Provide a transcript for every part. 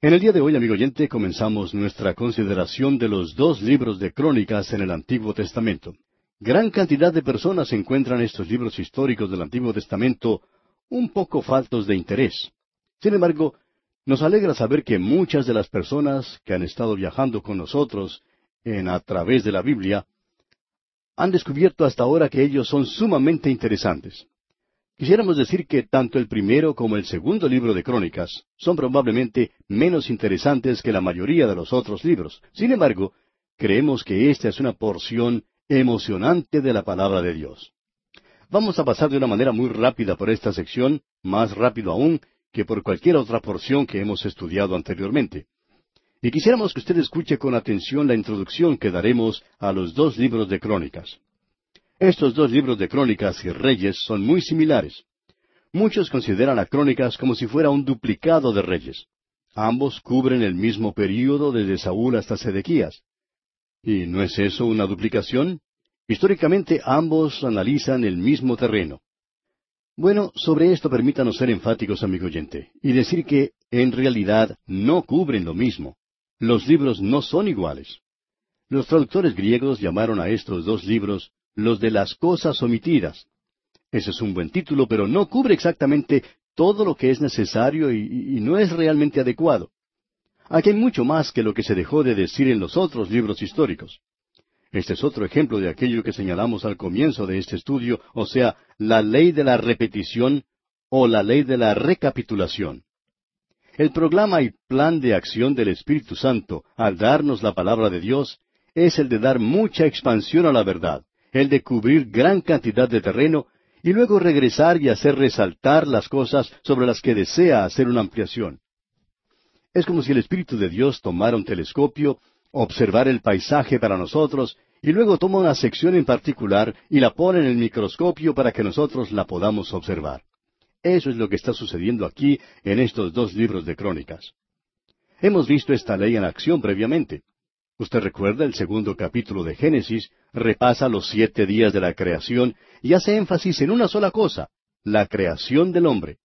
En el día de hoy, amigo oyente, comenzamos nuestra consideración de los dos libros de crónicas en el Antiguo Testamento. Gran cantidad de personas encuentran estos libros históricos del Antiguo Testamento un poco faltos de interés. Sin embargo, nos alegra saber que muchas de las personas que han estado viajando con nosotros en a través de la Biblia han descubierto hasta ahora que ellos son sumamente interesantes. Quisiéramos decir que tanto el primero como el segundo libro de Crónicas son probablemente menos interesantes que la mayoría de los otros libros. Sin embargo, creemos que esta es una porción emocionante de la palabra de Dios. Vamos a pasar de una manera muy rápida por esta sección, más rápido aún que por cualquier otra porción que hemos estudiado anteriormente. Y quisiéramos que usted escuche con atención la introducción que daremos a los dos libros de Crónicas. Estos dos libros de Crónicas y Reyes son muy similares. Muchos consideran a Crónicas como si fuera un duplicado de Reyes. Ambos cubren el mismo período desde Saúl hasta Sedequías. ¿Y no es eso una duplicación? Históricamente ambos analizan el mismo terreno. Bueno, sobre esto permítanos ser enfáticos, amigo oyente, y decir que, en realidad, no cubren lo mismo. Los libros no son iguales. Los traductores griegos llamaron a estos dos libros los de las cosas omitidas. Ese es un buen título, pero no cubre exactamente todo lo que es necesario y, no es realmente adecuado. Aquí hay mucho más que lo que se dejó de decir en los otros libros históricos. Este es otro ejemplo de aquello que señalamos al comienzo de este estudio, o sea, la ley de la repetición o la ley de la recapitulación. El programa y plan de acción del Espíritu Santo al darnos la palabra de Dios es el de dar mucha expansión a la verdad el de cubrir gran cantidad de terreno y luego regresar y hacer resaltar las cosas sobre las que desea hacer una ampliación. Es como si el Espíritu de Dios tomara un telescopio, observar el paisaje para nosotros, y luego toma una sección en particular y la pone en el microscopio para que nosotros la podamos observar. Eso es lo que está sucediendo aquí en estos dos libros de crónicas. Hemos visto esta ley en acción previamente. Usted recuerda el segundo capítulo de Génesis, repasa los siete días de la creación y hace énfasis en una sola cosa, la creación del hombre.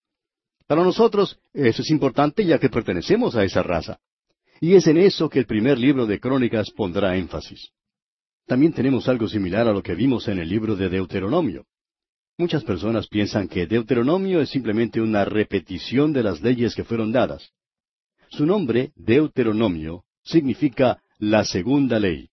Para nosotros eso es importante ya que pertenecemos a esa raza. Y es en eso que el primer libro de Crónicas pondrá énfasis. También tenemos algo similar a lo que vimos en el libro de Deuteronomio. Muchas personas piensan que Deuteronomio es simplemente una repetición de las leyes que fueron dadas. Su nombre, Deuteronomio, significa la segunda ley.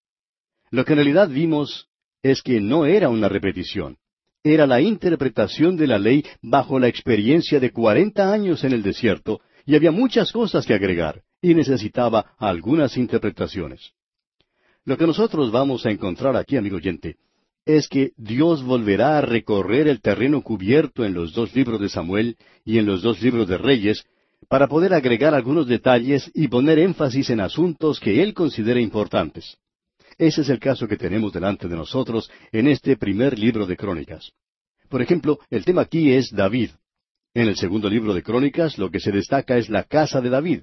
Lo que en realidad vimos es que no era una repetición, era la interpretación de la ley bajo la experiencia de cuarenta años en el desierto, y había muchas cosas que agregar, y necesitaba algunas interpretaciones. Lo que nosotros vamos a encontrar aquí, amigo oyente, es que Dios volverá a recorrer el terreno cubierto en los dos libros de Samuel y en los dos libros de Reyes para poder agregar algunos detalles y poner énfasis en asuntos que él considera importantes. Ese es el caso que tenemos delante de nosotros en este primer libro de Crónicas. Por ejemplo, el tema aquí es David. En el segundo libro de Crónicas lo que se destaca es la casa de David.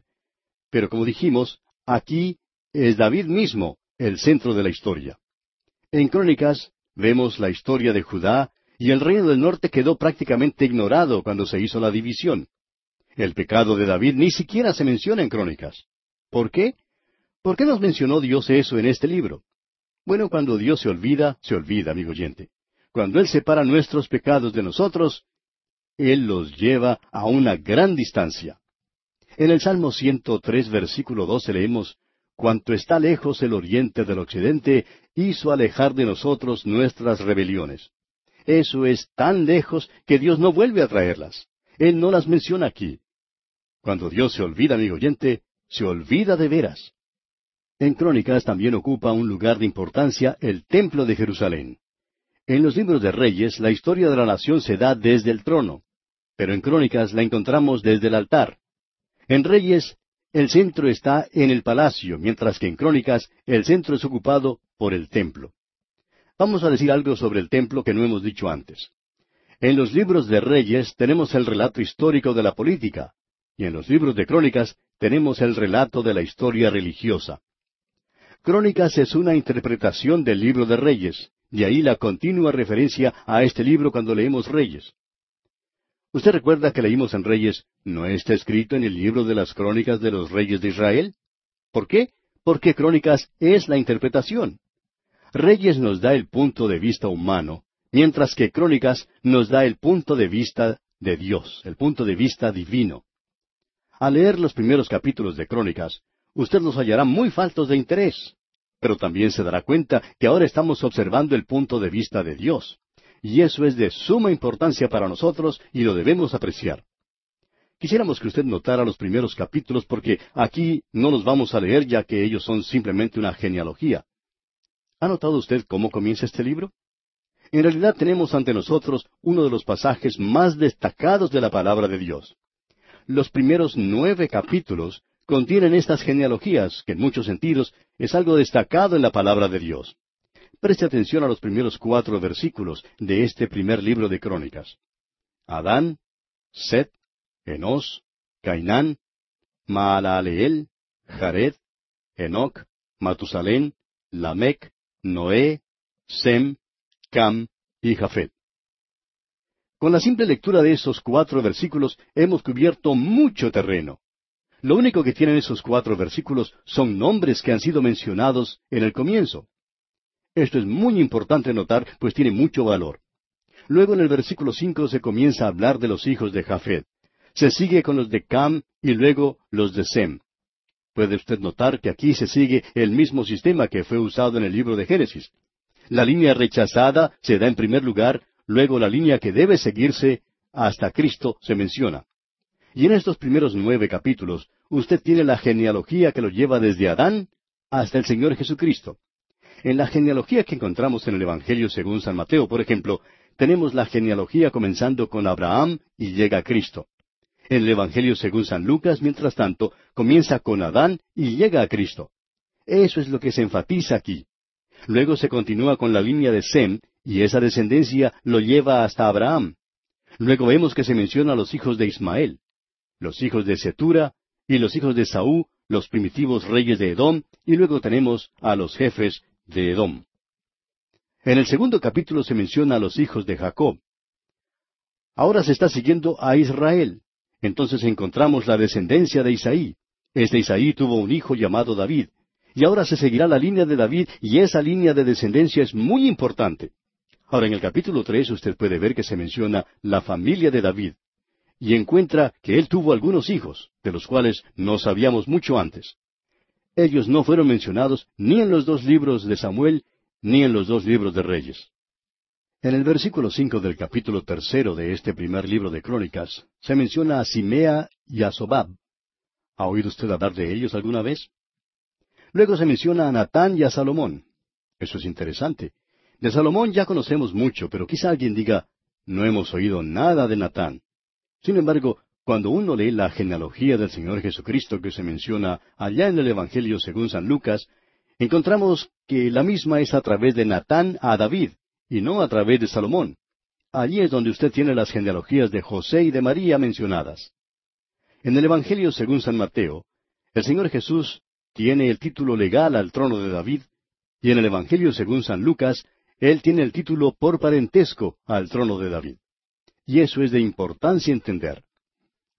Pero como dijimos, aquí es David mismo el centro de la historia. En Crónicas vemos la historia de Judá y el reino del norte quedó prácticamente ignorado cuando se hizo la división. El pecado de David ni siquiera se menciona en Crónicas. ¿Por qué? ¿Por qué nos mencionó Dios eso en este libro? Bueno, cuando Dios se olvida, se olvida, amigo oyente. Cuando Él separa nuestros pecados de nosotros, Él los lleva a una gran distancia. En el Salmo 103, versículo 12 leemos, Cuanto está lejos el oriente del occidente, hizo alejar de nosotros nuestras rebeliones. Eso es tan lejos que Dios no vuelve a traerlas. Él no las menciona aquí. Cuando Dios se olvida, amigo oyente, se olvida de veras. En Crónicas también ocupa un lugar de importancia el Templo de Jerusalén. En los libros de Reyes la historia de la nación se da desde el trono, pero en Crónicas la encontramos desde el altar. En Reyes el centro está en el palacio, mientras que en Crónicas el centro es ocupado por el templo. Vamos a decir algo sobre el templo que no hemos dicho antes. En los libros de Reyes tenemos el relato histórico de la política, y en los libros de Crónicas tenemos el relato de la historia religiosa. Crónicas es una interpretación del libro de Reyes, y ahí la continua referencia a este libro cuando leemos Reyes. ¿Usted recuerda que leímos en Reyes, ¿no está escrito en el libro de las crónicas de los reyes de Israel? ¿Por qué? Porque crónicas es la interpretación. Reyes nos da el punto de vista humano, mientras que crónicas nos da el punto de vista de Dios, el punto de vista divino. Al leer los primeros capítulos de crónicas, usted los hallará muy faltos de interés, pero también se dará cuenta que ahora estamos observando el punto de vista de Dios y eso es de suma importancia para nosotros y lo debemos apreciar. Quisiéramos que usted notara los primeros capítulos porque aquí no los vamos a leer ya que ellos son simplemente una genealogía. ¿Ha notado usted cómo comienza este libro? En realidad tenemos ante nosotros uno de los pasajes más destacados de la palabra de Dios. Los primeros nueve capítulos contienen estas genealogías, que en muchos sentidos es algo destacado en la palabra de Dios. Preste atención a los primeros cuatro versículos de este primer libro de Crónicas. Adán, Set, Enos, Cainán, Maalaleel, Jared, Enoc, Matusalén, Lamec, Noé, Sem, Cam y Jafet. Con la simple lectura de esos cuatro versículos hemos cubierto mucho terreno. Lo único que tienen esos cuatro versículos son nombres que han sido mencionados en el comienzo. Esto es muy importante notar, pues tiene mucho valor. Luego en el versículo cinco se comienza a hablar de los hijos de Jafet. Se sigue con los de Cam y luego los de Sem. Puede usted notar que aquí se sigue el mismo sistema que fue usado en el libro de Génesis. La línea rechazada se da en primer lugar, luego la línea que debe seguirse hasta Cristo se menciona. Y en estos primeros nueve capítulos, usted tiene la genealogía que lo lleva desde Adán hasta el Señor Jesucristo. En la genealogía que encontramos en el Evangelio según San Mateo, por ejemplo, tenemos la genealogía comenzando con Abraham y llega a Cristo. En el Evangelio según San Lucas, mientras tanto, comienza con Adán y llega a Cristo. Eso es lo que se enfatiza aquí. Luego se continúa con la línea de Sem, y esa descendencia lo lleva hasta Abraham. Luego vemos que se menciona a los hijos de Ismael, los hijos de Setura y los hijos de Saúl, los primitivos reyes de Edom, y luego tenemos a los jefes de Edom. En el segundo capítulo se menciona a los hijos de Jacob. Ahora se está siguiendo a Israel. Entonces encontramos la descendencia de Isaí. Este Isaí tuvo un hijo llamado David. Y ahora se seguirá la línea de David y esa línea de descendencia es muy importante. Ahora en el capítulo tres usted puede ver que se menciona la familia de David. Y encuentra que él tuvo algunos hijos, de los cuales no sabíamos mucho antes. Ellos no fueron mencionados ni en los dos libros de Samuel ni en los dos libros de Reyes. En el versículo cinco del capítulo tercero de este primer libro de Crónicas se menciona a Simea y a Sobab. ¿Ha oído usted hablar de ellos alguna vez? Luego se menciona a Natán y a Salomón. Eso es interesante. De Salomón ya conocemos mucho, pero quizá alguien diga, no hemos oído nada de Natán. Sin embargo, cuando uno lee la genealogía del Señor Jesucristo que se menciona allá en el Evangelio según San Lucas, encontramos que la misma es a través de Natán a David, y no a través de Salomón. Allí es donde usted tiene las genealogías de José y de María mencionadas. En el Evangelio según San Mateo, el Señor Jesús tiene el título legal al trono de David, y en el Evangelio según San Lucas, Él tiene el título por parentesco al trono de David. Y eso es de importancia entender.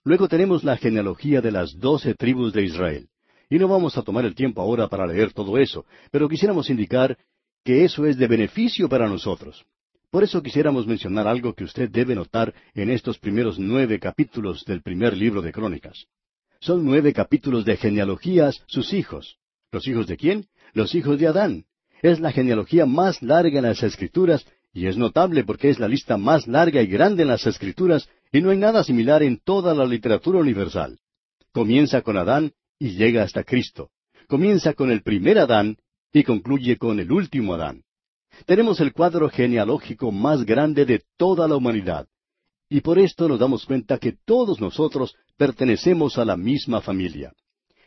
Luego tenemos la genealogía de las doce tribus de Israel. Y no vamos a tomar el tiempo ahora para leer todo eso, pero quisiéramos indicar que eso es de beneficio para nosotros. Por eso quisiéramos mencionar algo que usted debe notar en estos primeros nueve capítulos del primer libro de Crónicas. Son nueve capítulos de genealogías, sus hijos. ¿Los hijos de quién? Los hijos de Adán. Es la genealogía más larga en las Escrituras y es notable porque es la lista más larga y grande en las Escrituras y no hay nada similar en toda la literatura universal. Comienza con Adán y llega hasta Cristo. Comienza con el primer Adán y concluye con el último Adán. Tenemos el cuadro genealógico más grande de toda la humanidad. Y por esto nos damos cuenta que todos nosotros pertenecemos a la misma familia.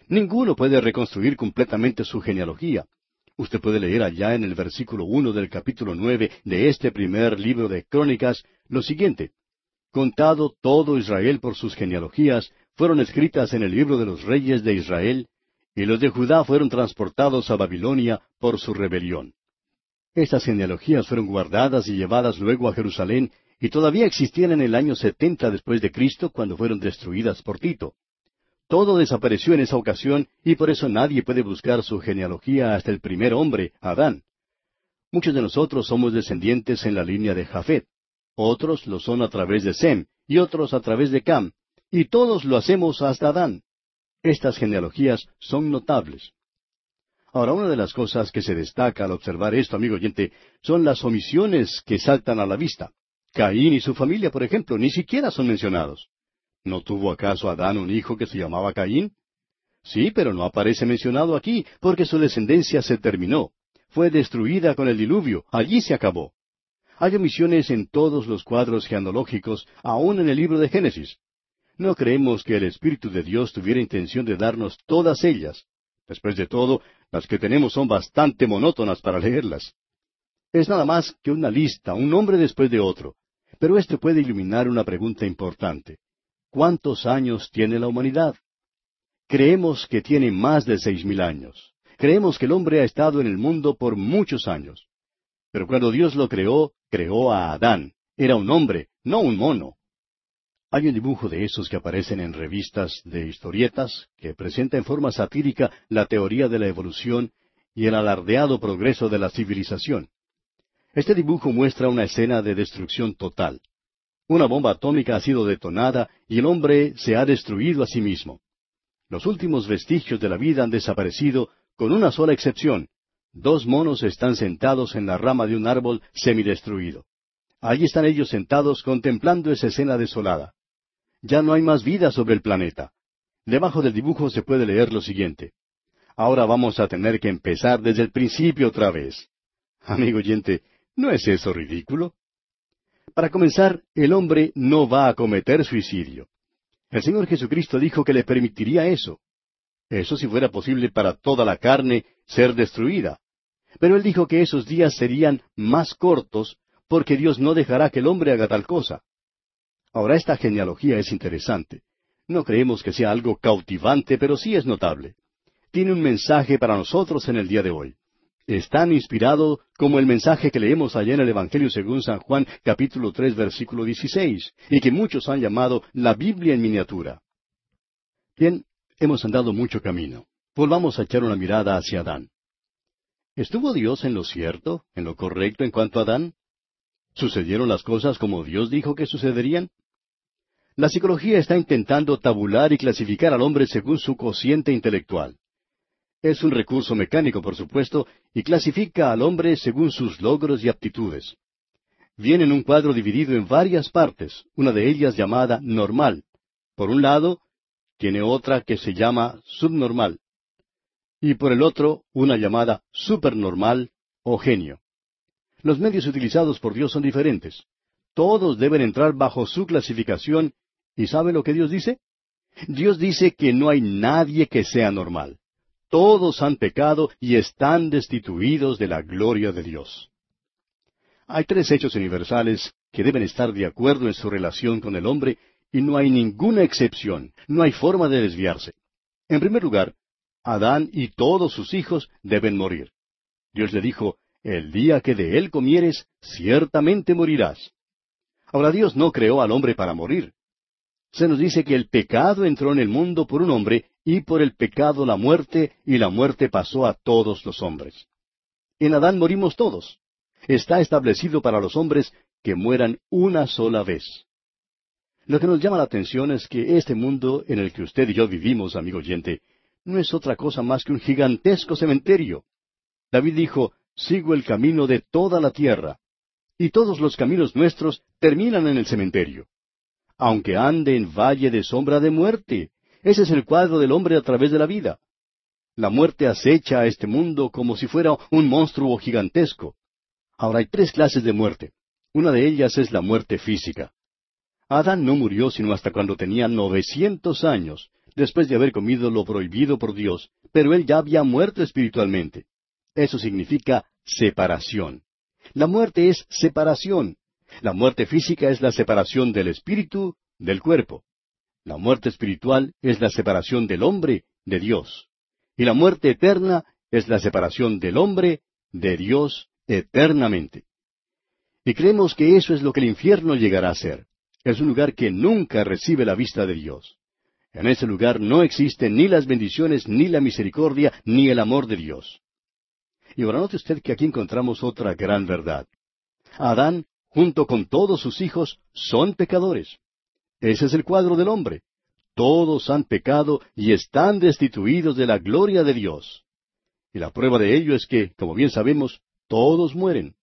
Ninguno puede reconstruir completamente su genealogía. Usted puede leer allá en el versículo uno del capítulo nueve de este primer libro de Crónicas lo siguiente contado todo Israel por sus genealogías, fueron escritas en el libro de los reyes de Israel, y los de Judá fueron transportados a Babilonia por su rebelión. Estas genealogías fueron guardadas y llevadas luego a Jerusalén, y todavía existían en el año setenta después de Cristo cuando fueron destruidas por Tito. Todo desapareció en esa ocasión y por eso nadie puede buscar su genealogía hasta el primer hombre, Adán. Muchos de nosotros somos descendientes en la línea de Jafet, otros lo son a través de Sem y otros a través de Cam, y todos lo hacemos hasta Adán. Estas genealogías son notables. Ahora, una de las cosas que se destaca al observar esto, amigo oyente, son las omisiones que saltan a la vista. Caín y su familia, por ejemplo, ni siquiera son mencionados. ¿No tuvo acaso Adán un hijo que se llamaba Caín? Sí, pero no aparece mencionado aquí, porque su descendencia se terminó. Fue destruida con el diluvio, allí se acabó. Hay omisiones en todos los cuadros genealógicos, aun en el libro de Génesis. No creemos que el Espíritu de Dios tuviera intención de darnos todas ellas. Después de todo, las que tenemos son bastante monótonas para leerlas. Es nada más que una lista, un nombre después de otro. Pero esto puede iluminar una pregunta importante. ¿Cuántos años tiene la humanidad? Creemos que tiene más de seis mil años. Creemos que el hombre ha estado en el mundo por muchos años. Pero cuando Dios lo creó, creó a Adán. Era un hombre, no un mono. Hay un dibujo de esos que aparecen en revistas de historietas que presenta en forma satírica la teoría de la evolución y el alardeado progreso de la civilización. Este dibujo muestra una escena de destrucción total. Una bomba atómica ha sido detonada y el hombre se ha destruido a sí mismo. Los últimos vestigios de la vida han desaparecido, con una sola excepción. Dos monos están sentados en la rama de un árbol semidestruido. Allí están ellos sentados contemplando esa escena desolada. Ya no hay más vida sobre el planeta. Debajo del dibujo se puede leer lo siguiente. Ahora vamos a tener que empezar desde el principio otra vez. Amigo oyente, ¿No es eso ridículo? Para comenzar, el hombre no va a cometer suicidio. El Señor Jesucristo dijo que le permitiría eso. Eso si fuera posible para toda la carne ser destruida. Pero Él dijo que esos días serían más cortos porque Dios no dejará que el hombre haga tal cosa. Ahora esta genealogía es interesante. No creemos que sea algo cautivante, pero sí es notable. Tiene un mensaje para nosotros en el día de hoy es tan inspirado como el mensaje que leemos allá en el Evangelio según San Juan capítulo tres versículo dieciséis, y que muchos han llamado la Biblia en miniatura. Bien, hemos andado mucho camino. Volvamos a echar una mirada hacia Adán. ¿Estuvo Dios en lo cierto, en lo correcto en cuanto a Adán? ¿Sucedieron las cosas como Dios dijo que sucederían? La psicología está intentando tabular y clasificar al hombre según su cociente intelectual. Es un recurso mecánico, por supuesto, y clasifica al hombre según sus logros y aptitudes. Viene en un cuadro dividido en varias partes, una de ellas llamada normal. Por un lado, tiene otra que se llama subnormal. Y por el otro, una llamada supernormal o genio. Los medios utilizados por Dios son diferentes. Todos deben entrar bajo su clasificación. ¿Y sabe lo que Dios dice? Dios dice que no hay nadie que sea normal. Todos han pecado y están destituidos de la gloria de Dios. Hay tres hechos universales que deben estar de acuerdo en su relación con el hombre y no hay ninguna excepción, no hay forma de desviarse. En primer lugar, Adán y todos sus hijos deben morir. Dios le dijo, el día que de él comieres, ciertamente morirás. Ahora Dios no creó al hombre para morir. Se nos dice que el pecado entró en el mundo por un hombre y por el pecado la muerte, y la muerte pasó a todos los hombres. En Adán morimos todos. Está establecido para los hombres que mueran una sola vez. Lo que nos llama la atención es que este mundo en el que usted y yo vivimos, amigo oyente, no es otra cosa más que un gigantesco cementerio. David dijo, sigo el camino de toda la tierra. Y todos los caminos nuestros terminan en el cementerio. Aunque ande en valle de sombra de muerte, ese es el cuadro del hombre a través de la vida. La muerte acecha a este mundo como si fuera un monstruo gigantesco. Ahora hay tres clases de muerte. Una de ellas es la muerte física. Adán no murió sino hasta cuando tenía novecientos años, después de haber comido lo prohibido por Dios, pero él ya había muerto espiritualmente. Eso significa separación. La muerte es separación. La muerte física es la separación del espíritu del cuerpo. La muerte espiritual es la separación del hombre de Dios. Y la muerte eterna es la separación del hombre de Dios eternamente. Y creemos que eso es lo que el infierno llegará a ser. Es un lugar que nunca recibe la vista de Dios. En ese lugar no existen ni las bendiciones, ni la misericordia, ni el amor de Dios. Y ahora note usted que aquí encontramos otra gran verdad. Adán, junto con todos sus hijos, son pecadores. Ese es el cuadro del hombre. Todos han pecado y están destituidos de la gloria de Dios. Y la prueba de ello es que, como bien sabemos, todos mueren.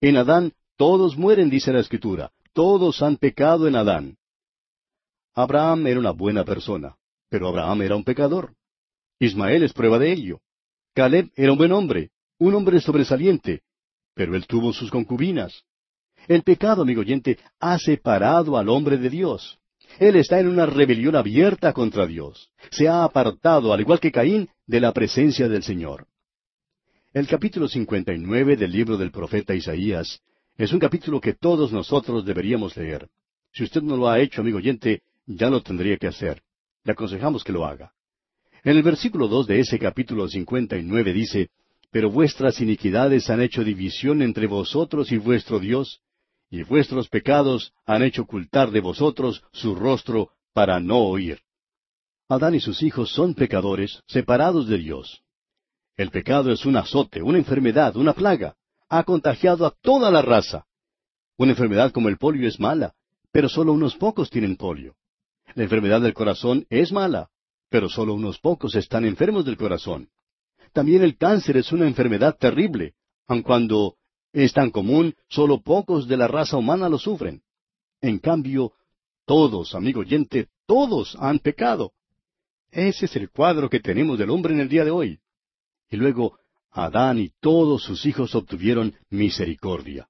En Adán todos mueren, dice la Escritura. Todos han pecado en Adán. Abraham era una buena persona, pero Abraham era un pecador. Ismael es prueba de ello. Caleb era un buen hombre, un hombre sobresaliente, pero él tuvo sus concubinas. El pecado, amigo oyente, ha separado al hombre de Dios. Él está en una rebelión abierta contra Dios. Se ha apartado, al igual que Caín, de la presencia del Señor. El capítulo 59 del libro del profeta Isaías es un capítulo que todos nosotros deberíamos leer. Si usted no lo ha hecho, amigo oyente, ya lo tendría que hacer. Le aconsejamos que lo haga. En el versículo dos de ese capítulo cincuenta y nueve dice, Pero vuestras iniquidades han hecho división entre vosotros y vuestro Dios, y vuestros pecados han hecho ocultar de vosotros su rostro para no oír. Adán y sus hijos son pecadores, separados de Dios. El pecado es un azote, una enfermedad, una plaga. Ha contagiado a toda la raza. Una enfermedad como el polio es mala, pero solo unos pocos tienen polio. La enfermedad del corazón es mala, pero solo unos pocos están enfermos del corazón. También el cáncer es una enfermedad terrible, aun cuando es tan común, solo pocos de la raza humana lo sufren. En cambio, todos, amigo oyente, todos han pecado. Ese es el cuadro que tenemos del hombre en el día de hoy. Y luego, Adán y todos sus hijos obtuvieron misericordia.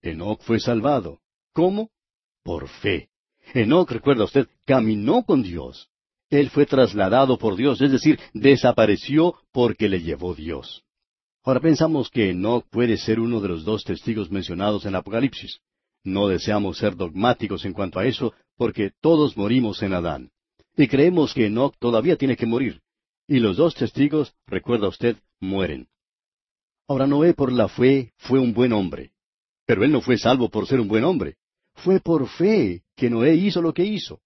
Enoc fue salvado. ¿Cómo? Por fe. Enoc, recuerda usted, caminó con Dios. Él fue trasladado por Dios, es decir, desapareció porque le llevó Dios. Ahora pensamos que Enoch puede ser uno de los dos testigos mencionados en Apocalipsis. No deseamos ser dogmáticos en cuanto a eso, porque todos morimos en Adán. Y creemos que Enoch todavía tiene que morir. Y los dos testigos, recuerda usted, mueren. Ahora Noé por la fe fue un buen hombre. Pero él no fue salvo por ser un buen hombre. Fue por fe que Noé hizo lo que hizo.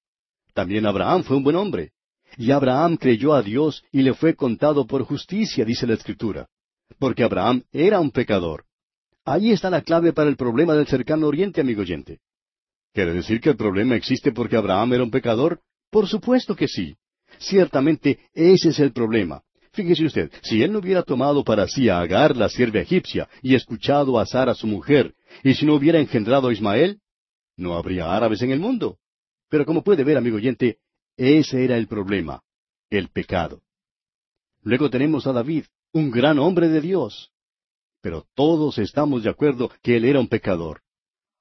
También Abraham fue un buen hombre. Y Abraham creyó a Dios y le fue contado por justicia, dice la Escritura. Porque Abraham era un pecador. Allí está la clave para el problema del cercano oriente, amigo oyente. ¿Quiere decir que el problema existe porque Abraham era un pecador? Por supuesto que sí. Ciertamente ese es el problema. Fíjese usted, si él no hubiera tomado para sí a Agar, la sierva egipcia, y escuchado a Sara, su mujer, y si no hubiera engendrado a Ismael, no habría árabes en el mundo. Pero como puede ver, amigo oyente, ese era el problema, el pecado. Luego tenemos a David, un gran hombre de Dios. Pero todos estamos de acuerdo que él era un pecador.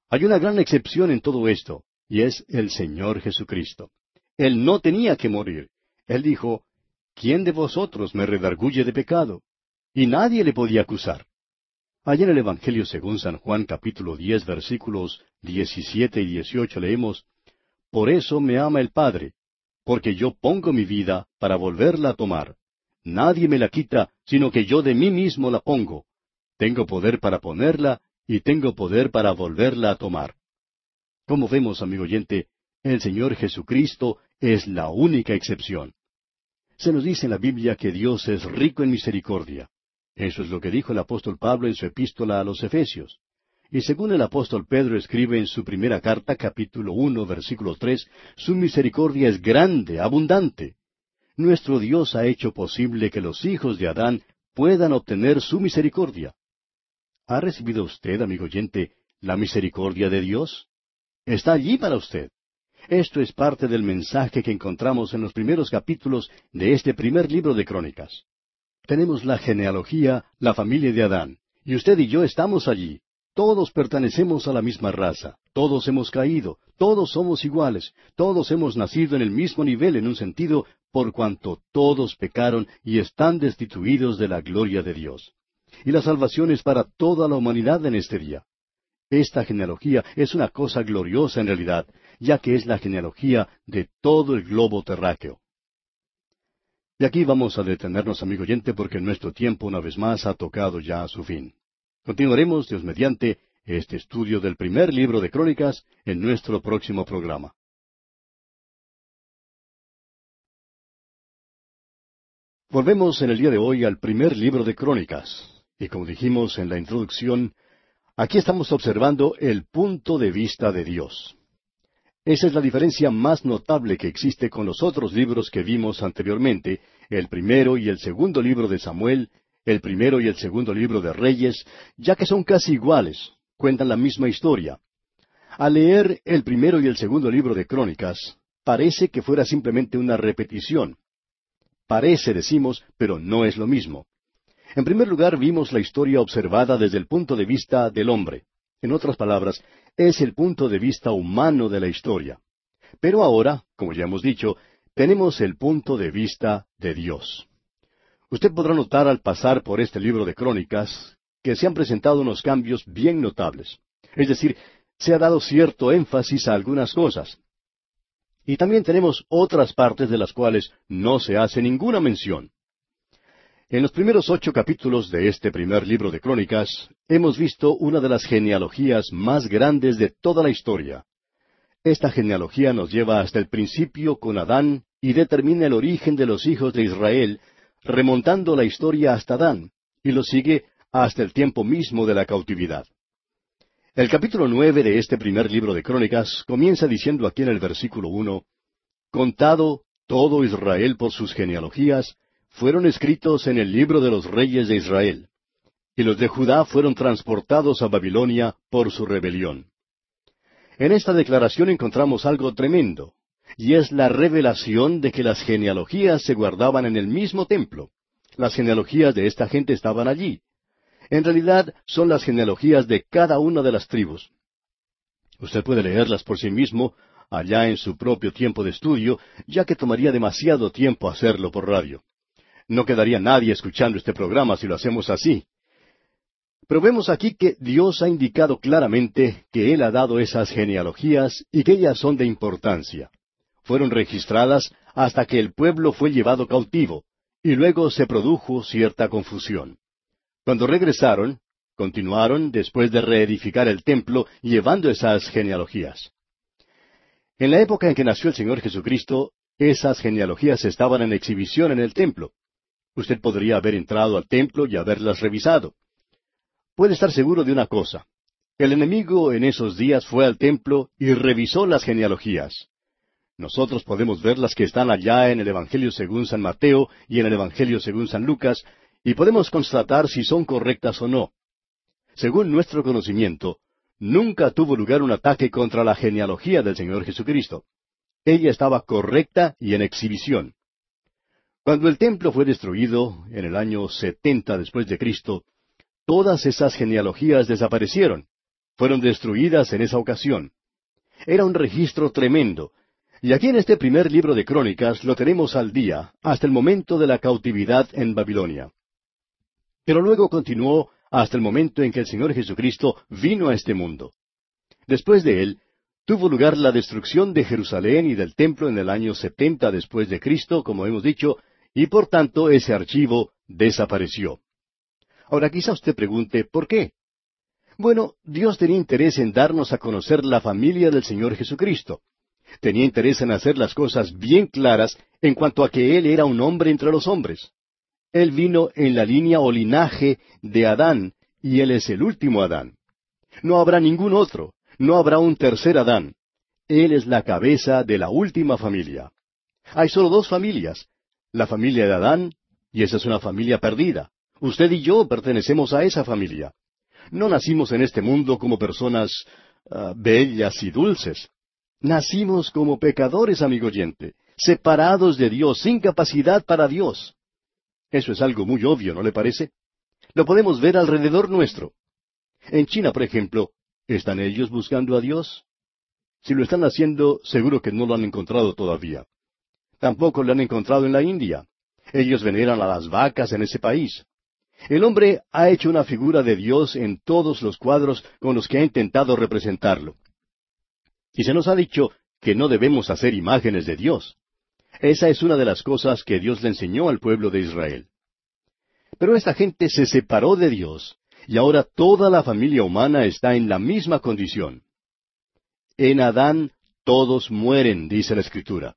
Hay una gran excepción en todo esto, y es el Señor Jesucristo. Él no tenía que morir. Él dijo, ¿quién de vosotros me redarguye de pecado? Y nadie le podía acusar. Allá en el Evangelio según San Juan capítulo diez versículos diecisiete y dieciocho leemos, Por eso me ama el Padre, porque yo pongo mi vida para volverla a tomar. Nadie me la quita, sino que yo de mí mismo la pongo. Tengo poder para ponerla y tengo poder para volverla a tomar. Como vemos, amigo oyente, el Señor Jesucristo es la única excepción. Se nos dice en la Biblia que Dios es rico en misericordia. Eso es lo que dijo el apóstol Pablo en su epístola a los Efesios. Y según el apóstol Pedro escribe en su primera carta, capítulo uno, versículo tres, su misericordia es grande, abundante. Nuestro Dios ha hecho posible que los hijos de Adán puedan obtener su misericordia. ¿Ha recibido usted, amigo oyente, la misericordia de Dios? Está allí para usted. Esto es parte del mensaje que encontramos en los primeros capítulos de este primer libro de Crónicas. Tenemos la genealogía, la familia de Adán, y usted y yo estamos allí. Todos pertenecemos a la misma raza, todos hemos caído, todos somos iguales, todos hemos nacido en el mismo nivel en un sentido, por cuanto todos pecaron y están destituidos de la gloria de Dios. Y la salvación es para toda la humanidad en este día. Esta genealogía es una cosa gloriosa en realidad, ya que es la genealogía de todo el globo terráqueo. Y aquí vamos a detenernos, amigo oyente, porque nuestro tiempo una vez más ha tocado ya a su fin. Continuaremos, Dios mediante, este estudio del primer libro de Crónicas en nuestro próximo programa. Volvemos en el día de hoy al primer libro de Crónicas, y como dijimos en la introducción, aquí estamos observando el punto de vista de Dios. Esa es la diferencia más notable que existe con los otros libros que vimos anteriormente, el primero y el segundo libro de Samuel, el primero y el segundo libro de Reyes, ya que son casi iguales, cuentan la misma historia. Al leer el primero y el segundo libro de Crónicas, parece que fuera simplemente una repetición. Parece, decimos, pero no es lo mismo. En primer lugar, vimos la historia observada desde el punto de vista del hombre. En otras palabras, es el punto de vista humano de la historia. Pero ahora, como ya hemos dicho, tenemos el punto de vista de Dios. Usted podrá notar al pasar por este libro de crónicas que se han presentado unos cambios bien notables. Es decir, se ha dado cierto énfasis a algunas cosas. Y también tenemos otras partes de las cuales no se hace ninguna mención. En los primeros ocho capítulos de este primer libro de Crónicas, hemos visto una de las genealogías más grandes de toda la historia. Esta genealogía nos lleva hasta el principio con Adán y determina el origen de los hijos de Israel, remontando la historia hasta Adán, y lo sigue hasta el tiempo mismo de la cautividad. El capítulo nueve de este primer libro de Crónicas comienza diciendo aquí en el versículo uno, Contado todo Israel por sus genealogías, fueron escritos en el libro de los reyes de Israel, y los de Judá fueron transportados a Babilonia por su rebelión. En esta declaración encontramos algo tremendo, y es la revelación de que las genealogías se guardaban en el mismo templo. Las genealogías de esta gente estaban allí. En realidad son las genealogías de cada una de las tribus. Usted puede leerlas por sí mismo allá en su propio tiempo de estudio, ya que tomaría demasiado tiempo hacerlo por radio. No quedaría nadie escuchando este programa si lo hacemos así. Pero vemos aquí que Dios ha indicado claramente que Él ha dado esas genealogías y que ellas son de importancia. Fueron registradas hasta que el pueblo fue llevado cautivo, y luego se produjo cierta confusión. Cuando regresaron, continuaron después de reedificar el templo llevando esas genealogías. En la época en que nació el Señor Jesucristo, esas genealogías estaban en exhibición en el templo. Usted podría haber entrado al templo y haberlas revisado. Puede estar seguro de una cosa. El enemigo en esos días fue al templo y revisó las genealogías. Nosotros podemos ver las que están allá en el Evangelio según San Mateo y en el Evangelio según San Lucas, y podemos constatar si son correctas o no. Según nuestro conocimiento, nunca tuvo lugar un ataque contra la genealogía del Señor Jesucristo. Ella estaba correcta y en exhibición. Cuando el templo fue destruido en el año setenta después de Cristo, todas esas genealogías desaparecieron. Fueron destruidas en esa ocasión. Era un registro tremendo. Y aquí en este primer libro de Crónicas lo tenemos al día, hasta el momento de la cautividad en Babilonia. Pero luego continuó hasta el momento en que el Señor Jesucristo vino a este mundo. Después de él, tuvo lugar la destrucción de Jerusalén y del templo en el año setenta después de Cristo, como hemos dicho, y por tanto ese archivo desapareció. Ahora quizá usted pregunte, ¿por qué? Bueno, Dios tenía interés en darnos a conocer la familia del Señor Jesucristo. Tenía interés en hacer las cosas bien claras en cuanto a que Él era un hombre entre los hombres. Él vino en la línea o linaje de Adán, y Él es el último Adán. No habrá ningún otro, no habrá un tercer Adán. Él es la cabeza de la última familia. Hay solo dos familias, la familia de Adán, y esa es una familia perdida. Usted y yo pertenecemos a esa familia. No nacimos en este mundo como personas ah, bellas y dulces. Nacimos como pecadores, amigo oyente, separados de Dios, sin capacidad para Dios. Eso es algo muy obvio, ¿no le parece? Lo podemos ver alrededor nuestro. En China, por ejemplo, ¿están ellos buscando a Dios? Si lo están haciendo, seguro que no lo han encontrado todavía. Tampoco le han encontrado en la India. Ellos veneran a las vacas en ese país. El hombre ha hecho una figura de Dios en todos los cuadros con los que ha intentado representarlo. Y se nos ha dicho que no debemos hacer imágenes de Dios. Esa es una de las cosas que Dios le enseñó al pueblo de Israel. Pero esta gente se separó de Dios Y ahora toda la familia humana está en la misma condición. En Adán todos mueren, dice la Escritura.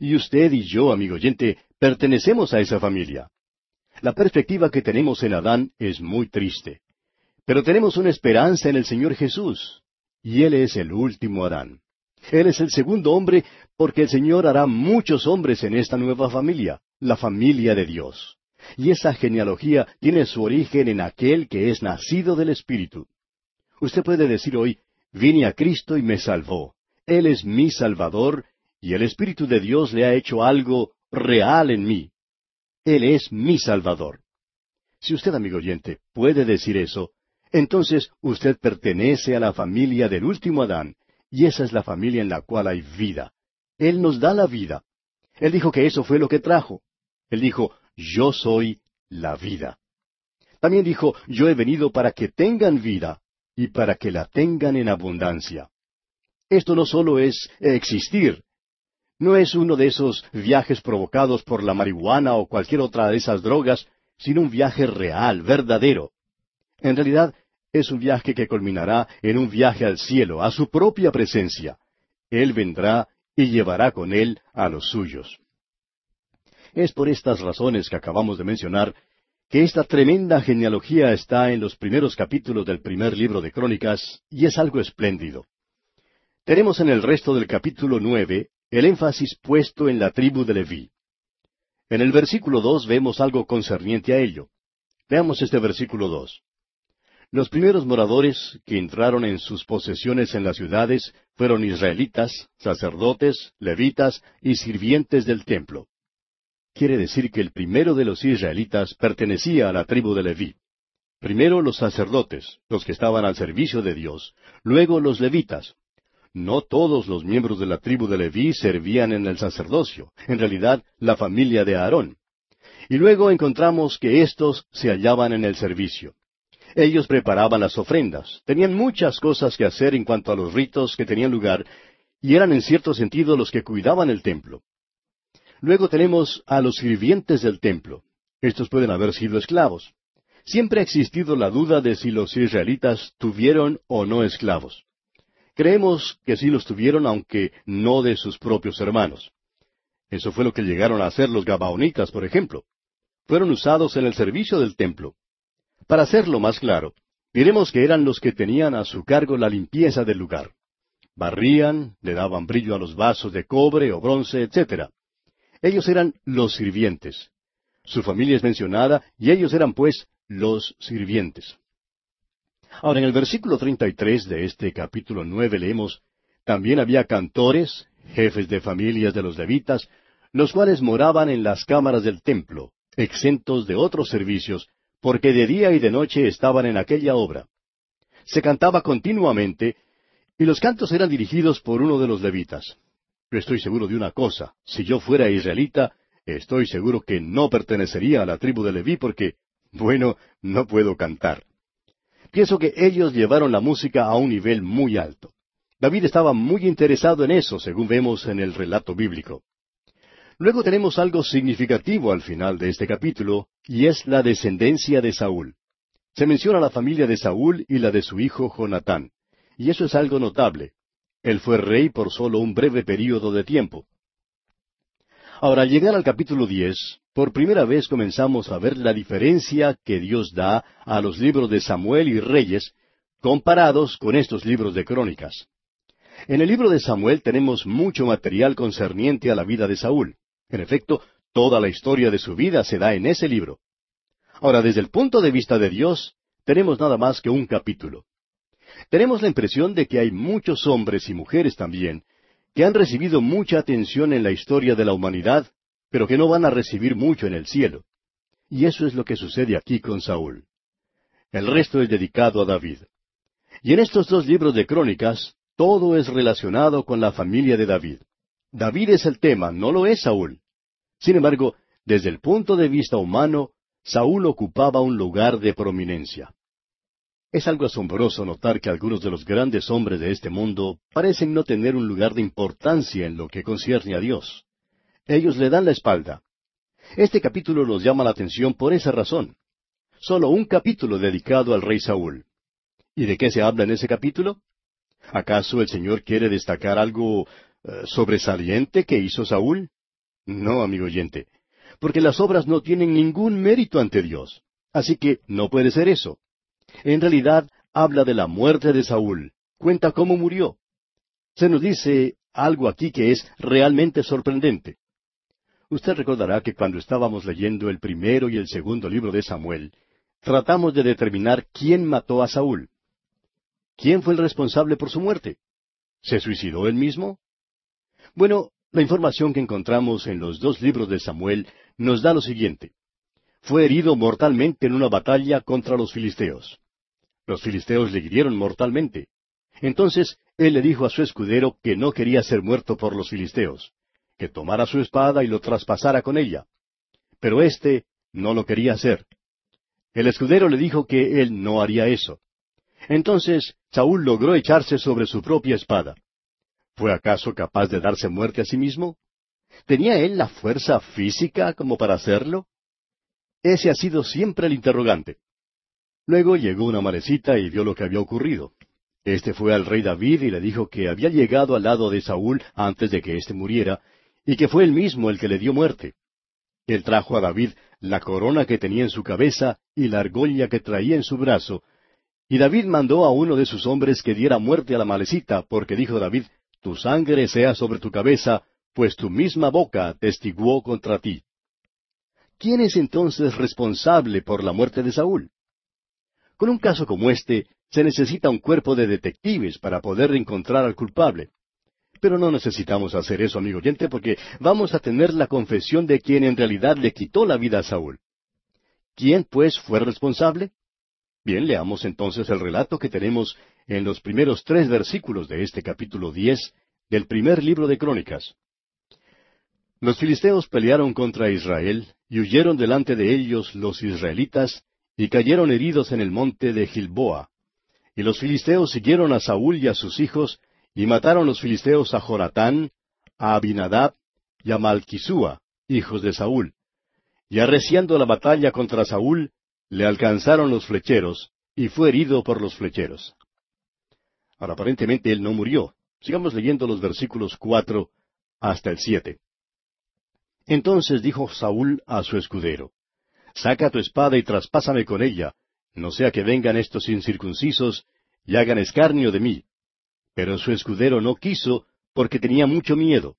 Y usted y yo, amigo oyente, pertenecemos a esa familia. La perspectiva que tenemos en Adán es muy triste. Pero tenemos una esperanza en el Señor Jesús. Y Él es el último Adán. Él es el segundo hombre porque el Señor hará muchos hombres en esta nueva familia, la familia de Dios. Y esa genealogía tiene su origen en aquel que es nacido del Espíritu. Usted puede decir hoy, vine a Cristo y me salvó. Él es mi Salvador y el Espíritu de Dios le ha hecho algo real en mí. Él es mi Salvador. Si usted, amigo oyente, puede decir eso, entonces usted pertenece a la familia del último Adán, y esa es la familia en la cual hay vida. Él nos da la vida. Él dijo que eso fue lo que trajo. Él dijo, yo soy la vida. También dijo, yo he venido para que tengan vida y para que la tengan en abundancia. Esto no solo es existir, no es uno de esos viajes provocados por la marihuana o cualquier otra de esas drogas, sino un viaje real, verdadero. En realidad, es un viaje que culminará en un viaje al cielo, a su propia presencia. Él vendrá y llevará con él a los suyos. Es por estas razones que acabamos de mencionar que esta tremenda genealogía está en los primeros capítulos del primer libro de Crónicas y es algo espléndido. Tenemos en el resto del capítulo nueve el énfasis puesto en la tribu de Leví. En el versículo dos vemos algo concerniente a ello. Veamos este versículo dos. Los primeros moradores que entraron en sus posesiones en las ciudades fueron israelitas, sacerdotes, levitas y sirvientes del templo. Quiere decir que el primero de los israelitas pertenecía a la tribu de Leví. Primero los sacerdotes, los que estaban al servicio de Dios, luego los levitas. No todos los miembros de la tribu de Leví servían en el sacerdocio, en realidad la familia de Aarón. Y luego encontramos que éstos se hallaban en el servicio. Ellos preparaban las ofrendas, tenían muchas cosas que hacer en cuanto a los ritos que tenían lugar, y eran en cierto sentido los que cuidaban el templo. Luego tenemos a los sirvientes del templo. Estos pueden haber sido esclavos. Siempre ha existido la duda de si los israelitas tuvieron o no esclavos. Creemos que sí los tuvieron, aunque no de sus propios hermanos. Eso fue lo que llegaron a hacer los Gabaonitas, por ejemplo. Fueron usados en el servicio del templo. Para hacerlo más claro, diremos que eran los que tenían a su cargo la limpieza del lugar. Barrían, le daban brillo a los vasos de cobre o bronce, etc. Ellos eran los sirvientes. Su familia es mencionada y ellos eran pues los sirvientes. Ahora, en el versículo 33 de este capítulo nueve leemos, también había cantores, jefes de familias de los levitas, los cuales moraban en las cámaras del templo, exentos de otros servicios, porque de día y de noche estaban en aquella obra. Se cantaba continuamente, y los cantos eran dirigidos por uno de los levitas. Yo estoy seguro de una cosa, si yo fuera israelita, estoy seguro que no pertenecería a la tribu de Leví porque, bueno, no puedo cantar. Pienso que ellos llevaron la música a un nivel muy alto. David estaba muy interesado en eso, según vemos en el relato bíblico. Luego tenemos algo significativo al final de este capítulo, y es la descendencia de Saúl. Se menciona la familia de Saúl y la de su hijo Jonatán, y eso es algo notable. Él fue rey por solo un breve período de tiempo. Ahora, al llegar al capítulo diez, por primera vez comenzamos a ver la diferencia que Dios da a los libros de Samuel y Reyes comparados con estos libros de crónicas. En el libro de Samuel tenemos mucho material concerniente a la vida de Saúl. En efecto, toda la historia de su vida se da en ese libro. Ahora, desde el punto de vista de Dios, tenemos nada más que un capítulo. Tenemos la impresión de que hay muchos hombres y mujeres también que han recibido mucha atención en la historia de la humanidad, pero que no van a recibir mucho en el cielo. Y eso es lo que sucede aquí con Saúl. El resto es dedicado a David. Y en estos dos libros de crónicas, todo es relacionado con la familia de David. David es el tema, no lo es Saúl. Sin embargo, desde el punto de vista humano, Saúl ocupaba un lugar de prominencia. Es algo asombroso notar que algunos de los grandes hombres de este mundo parecen no tener un lugar de importancia en lo que concierne a Dios. Ellos le dan la espalda. Este capítulo nos llama la atención por esa razón. solo un capítulo dedicado al rey Saúl. ¿Y de qué se habla en ese capítulo? ¿Acaso el Señor quiere destacar algo sobresaliente que hizo Saúl? No, amigo oyente, porque las obras no tienen ningún mérito ante Dios. Así que no puede ser eso. En realidad habla de la muerte de Saúl, cuenta cómo murió. Se nos dice algo aquí que es realmente sorprendente. Usted recordará que cuando estábamos leyendo el primero y el segundo libro de Samuel, tratamos de determinar quién mató a Saúl. ¿Quién fue el responsable por su muerte? ¿Se suicidó él mismo? Bueno, la información que encontramos en los dos libros de Samuel nos da lo siguiente. Fue herido mortalmente en una batalla contra los filisteos. Los filisteos le hirieron mortalmente. Entonces él le dijo a su escudero que no quería ser muerto por los filisteos, que tomara su espada y lo traspasara con ella. Pero éste no lo quería hacer. El escudero le dijo que él no haría eso. Entonces Saúl logró echarse sobre su propia espada. ¿Fue acaso capaz de darse muerte a sí mismo? ¿Tenía él la fuerza física como para hacerlo? Ese ha sido siempre el interrogante. Luego llegó una marecita y vio lo que había ocurrido. Este fue al rey David y le dijo que había llegado al lado de Saúl antes de que éste muriera, y que fue él mismo el que le dio muerte. Él trajo a David la corona que tenía en su cabeza y la argolla que traía en su brazo, y David mandó a uno de sus hombres que diera muerte a la malecita, porque dijo David, Tu sangre sea sobre tu cabeza, pues tu misma boca testiguó contra ti. ¿Quién es entonces responsable por la muerte de Saúl? Con un caso como este, se necesita un cuerpo de detectives para poder encontrar al culpable. Pero no necesitamos hacer eso, amigo oyente, porque vamos a tener la confesión de quien en realidad le quitó la vida a Saúl. ¿Quién, pues, fue responsable? Bien, leamos entonces el relato que tenemos en los primeros tres versículos de este capítulo diez del primer libro de Crónicas. Los filisteos pelearon contra Israel y huyeron delante de ellos los israelitas y cayeron heridos en el monte de Gilboa. Y los filisteos siguieron a Saúl y a sus hijos y mataron los filisteos a Jonatán, a Abinadab y a Malquisúa, hijos de Saúl. Y arreciando la batalla contra Saúl, le alcanzaron los flecheros, y fue herido por los flecheros. Ahora, aparentemente él no murió. Sigamos leyendo los versículos cuatro hasta el siete. Entonces dijo Saúl a su escudero, Saca tu espada y traspásame con ella, no sea que vengan estos incircuncisos y hagan escarnio de mí. Pero su escudero no quiso, porque tenía mucho miedo.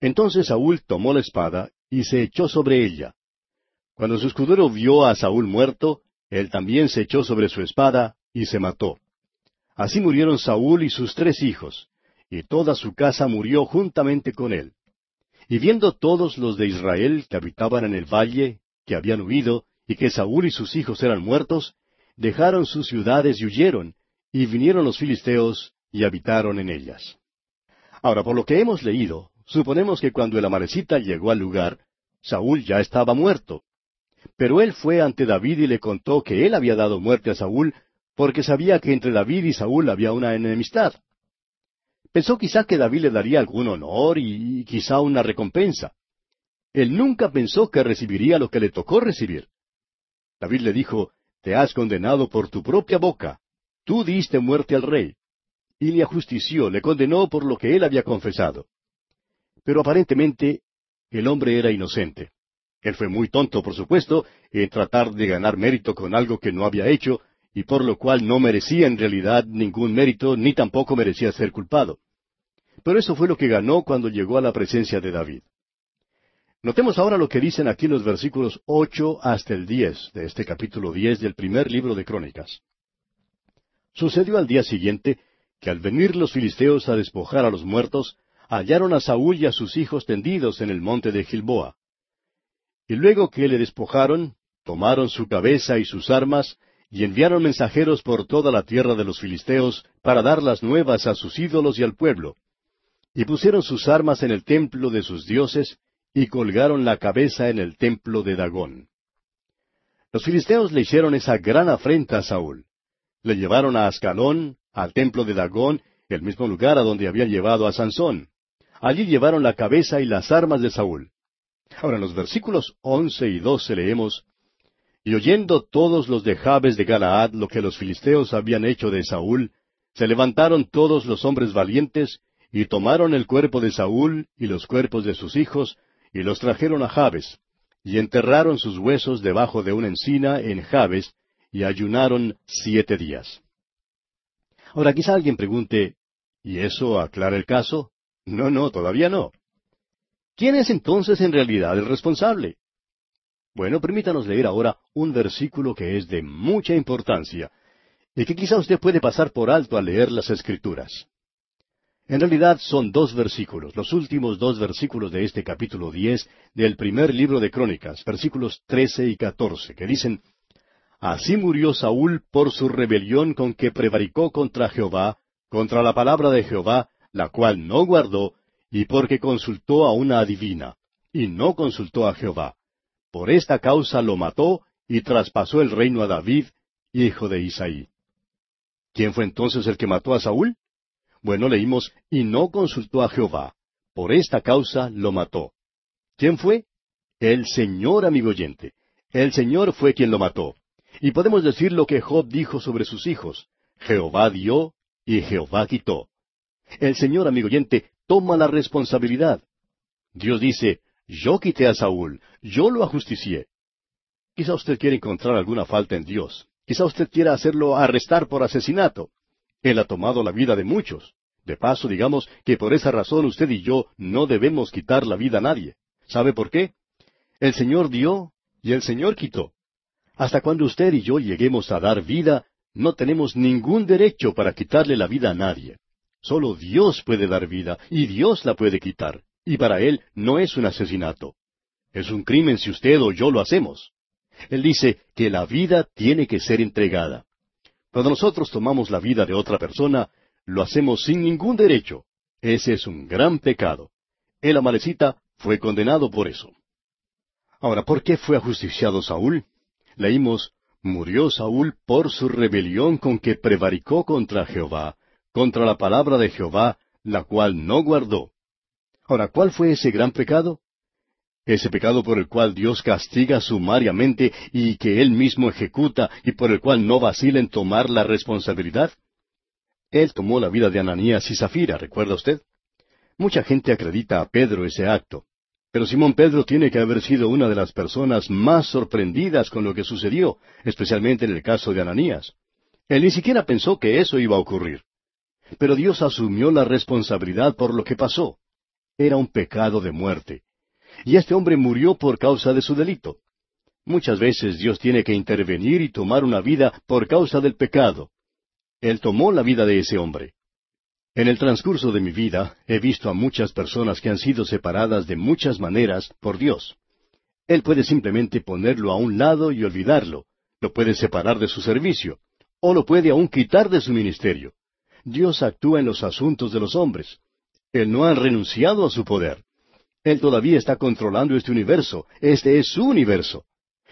Entonces Saúl tomó la espada y se echó sobre ella. Cuando su escudero vio a Saúl muerto, él también se echó sobre su espada y se mató. Así murieron Saúl y sus tres hijos, y toda su casa murió juntamente con él. Y viendo todos los de Israel que habitaban en el valle, que habían huido, y que Saúl y sus hijos eran muertos, dejaron sus ciudades y huyeron, y vinieron los filisteos y habitaron en ellas. Ahora, por lo que hemos leído, suponemos que cuando el amarecita llegó al lugar, Saúl ya estaba muerto, pero él fue ante David y le contó que él había dado muerte a Saúl porque sabía que entre David y Saúl había una enemistad. Pensó quizá que David le daría algún honor y quizá una recompensa. Él nunca pensó que recibiría lo que le tocó recibir. David le dijo, Te has condenado por tu propia boca. Tú diste muerte al rey. Y le ajustició, le condenó por lo que él había confesado. Pero aparentemente el hombre era inocente. Él fue muy tonto, por supuesto, en tratar de ganar mérito con algo que no había hecho, y por lo cual no merecía en realidad ningún mérito, ni tampoco merecía ser culpado. Pero eso fue lo que ganó cuando llegó a la presencia de David. Notemos ahora lo que dicen aquí los versículos ocho hasta el diez de este capítulo diez del primer libro de Crónicas. Sucedió al día siguiente que al venir los filisteos a despojar a los muertos, hallaron a Saúl y a sus hijos tendidos en el monte de Gilboa. Y luego que le despojaron, tomaron su cabeza y sus armas, y enviaron mensajeros por toda la tierra de los filisteos para dar las nuevas a sus ídolos y al pueblo. Y pusieron sus armas en el templo de sus dioses, y colgaron la cabeza en el templo de Dagón. Los filisteos le hicieron esa gran afrenta a Saúl. Le llevaron a Ascalón, al templo de Dagón, el mismo lugar a donde habían llevado a Sansón. Allí llevaron la cabeza y las armas de Saúl. Ahora en los versículos once y doce leemos, Y oyendo todos los de Jabes de Galaad lo que los filisteos habían hecho de Saúl, se levantaron todos los hombres valientes, y tomaron el cuerpo de Saúl y los cuerpos de sus hijos, y los trajeron a Jabes, y enterraron sus huesos debajo de una encina en Jabes, y ayunaron siete días. Ahora quizá alguien pregunte, ¿y eso aclara el caso? No, no, todavía no. ¿Quién es entonces en realidad el responsable? Bueno, permítanos leer ahora un versículo que es de mucha importancia y que quizá usted puede pasar por alto al leer las Escrituras. En realidad son dos versículos, los últimos dos versículos de este capítulo diez del primer libro de Crónicas, versículos trece y catorce, que dicen Así murió Saúl por su rebelión con que prevaricó contra Jehová, contra la palabra de Jehová, la cual no guardó, y porque consultó a una adivina, y no consultó a Jehová. Por esta causa lo mató, y traspasó el reino a David, hijo de Isaí. ¿Quién fue entonces el que mató a Saúl? Bueno, leímos, y no consultó a Jehová. Por esta causa lo mató. ¿Quién fue? El Señor, amigo oyente. El Señor fue quien lo mató. Y podemos decir lo que Job dijo sobre sus hijos. Jehová dio y Jehová quitó. El Señor, amigo oyente, toma la responsabilidad. Dios dice, yo quité a Saúl, yo lo ajusticié. Quizá usted quiera encontrar alguna falta en Dios. Quizá usted quiera hacerlo arrestar por asesinato. Él ha tomado la vida de muchos. De paso, digamos que por esa razón usted y yo no debemos quitar la vida a nadie. ¿Sabe por qué? El Señor dio y el Señor quitó. Hasta cuando usted y yo lleguemos a dar vida, no tenemos ningún derecho para quitarle la vida a nadie. Solo Dios puede dar vida y Dios la puede quitar. Y para Él no es un asesinato. Es un crimen si usted o yo lo hacemos. Él dice que la vida tiene que ser entregada. Cuando nosotros tomamos la vida de otra persona, lo hacemos sin ningún derecho. Ese es un gran pecado. El amalecita fue condenado por eso. Ahora, ¿por qué fue ajusticiado Saúl? Leímos, murió Saúl por su rebelión con que prevaricó contra Jehová, contra la palabra de Jehová, la cual no guardó. Ahora, ¿cuál fue ese gran pecado? ese pecado por el cual Dios castiga sumariamente y que Él mismo ejecuta y por el cual no vacila en tomar la responsabilidad? Él tomó la vida de Ananías y Zafira, ¿recuerda usted? Mucha gente acredita a Pedro ese acto, pero Simón Pedro tiene que haber sido una de las personas más sorprendidas con lo que sucedió, especialmente en el caso de Ananías. Él ni siquiera pensó que eso iba a ocurrir. Pero Dios asumió la responsabilidad por lo que pasó. Era un pecado de muerte y este hombre murió por causa de su delito. Muchas veces Dios tiene que intervenir y tomar una vida por causa del pecado. Él tomó la vida de ese hombre. En el transcurso de mi vida he visto a muchas personas que han sido separadas de muchas maneras por Dios. Él puede simplemente ponerlo a un lado y olvidarlo, lo puede separar de su servicio, o lo puede aún quitar de su ministerio. Dios actúa en los asuntos de los hombres. Él no ha renunciado a su poder. Él todavía está controlando este universo. Este es su universo.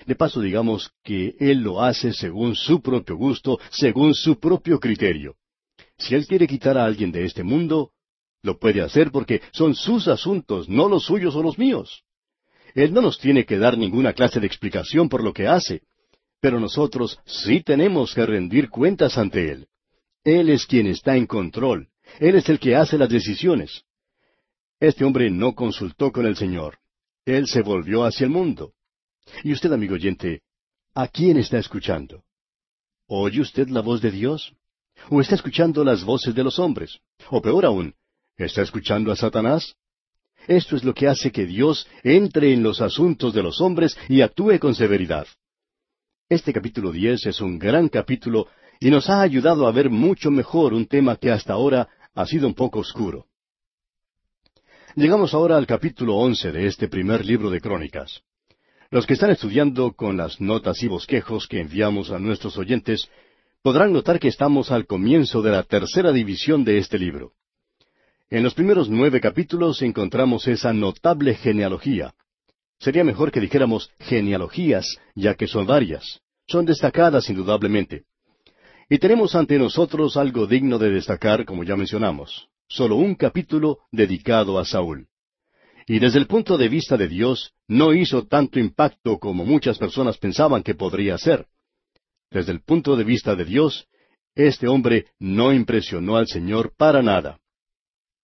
De paso, digamos que Él lo hace según su propio gusto, según su propio criterio. Si Él quiere quitar a alguien de este mundo, lo puede hacer porque son sus asuntos, no los suyos o los míos. Él no nos tiene que dar ninguna clase de explicación por lo que hace, pero nosotros sí tenemos que rendir cuentas ante Él. Él es quien está en control. Él es el que hace las decisiones. Este hombre no consultó con el Señor. Él se volvió hacia el mundo. Y usted, amigo oyente, ¿a quién está escuchando? ¿Oye usted la voz de Dios? ¿O está escuchando las voces de los hombres? O peor aún, ¿está escuchando a Satanás? Esto es lo que hace que Dios entre en los asuntos de los hombres y actúe con severidad. Este capítulo diez es un gran capítulo y nos ha ayudado a ver mucho mejor un tema que hasta ahora ha sido un poco oscuro. Llegamos ahora al capítulo once de este primer libro de Crónicas. Los que están estudiando con las notas y bosquejos que enviamos a nuestros oyentes podrán notar que estamos al comienzo de la tercera división de este libro. En los primeros nueve capítulos encontramos esa notable genealogía. Sería mejor que dijéramos genealogías, ya que son varias. Son destacadas indudablemente. Y tenemos ante nosotros algo digno de destacar, como ya mencionamos solo un capítulo dedicado a Saúl. y desde el punto de vista de Dios no hizo tanto impacto como muchas personas pensaban que podría hacer. Desde el punto de vista de Dios, este hombre no impresionó al Señor para nada.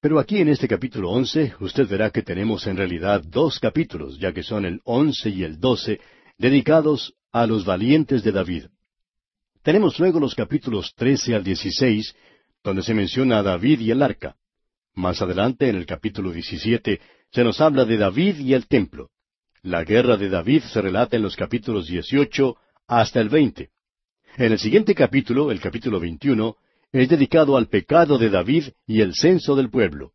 Pero aquí en este capítulo once usted verá que tenemos en realidad dos capítulos, ya que son el once y el doce, dedicados a los valientes de David. Tenemos luego los capítulos trece al dieciséis, donde se menciona a David y el arca. Más adelante, en el capítulo diecisiete, se nos habla de David y el templo. La guerra de David se relata en los capítulos dieciocho hasta el veinte. En el siguiente capítulo, el capítulo veintiuno, es dedicado al pecado de David y el censo del pueblo.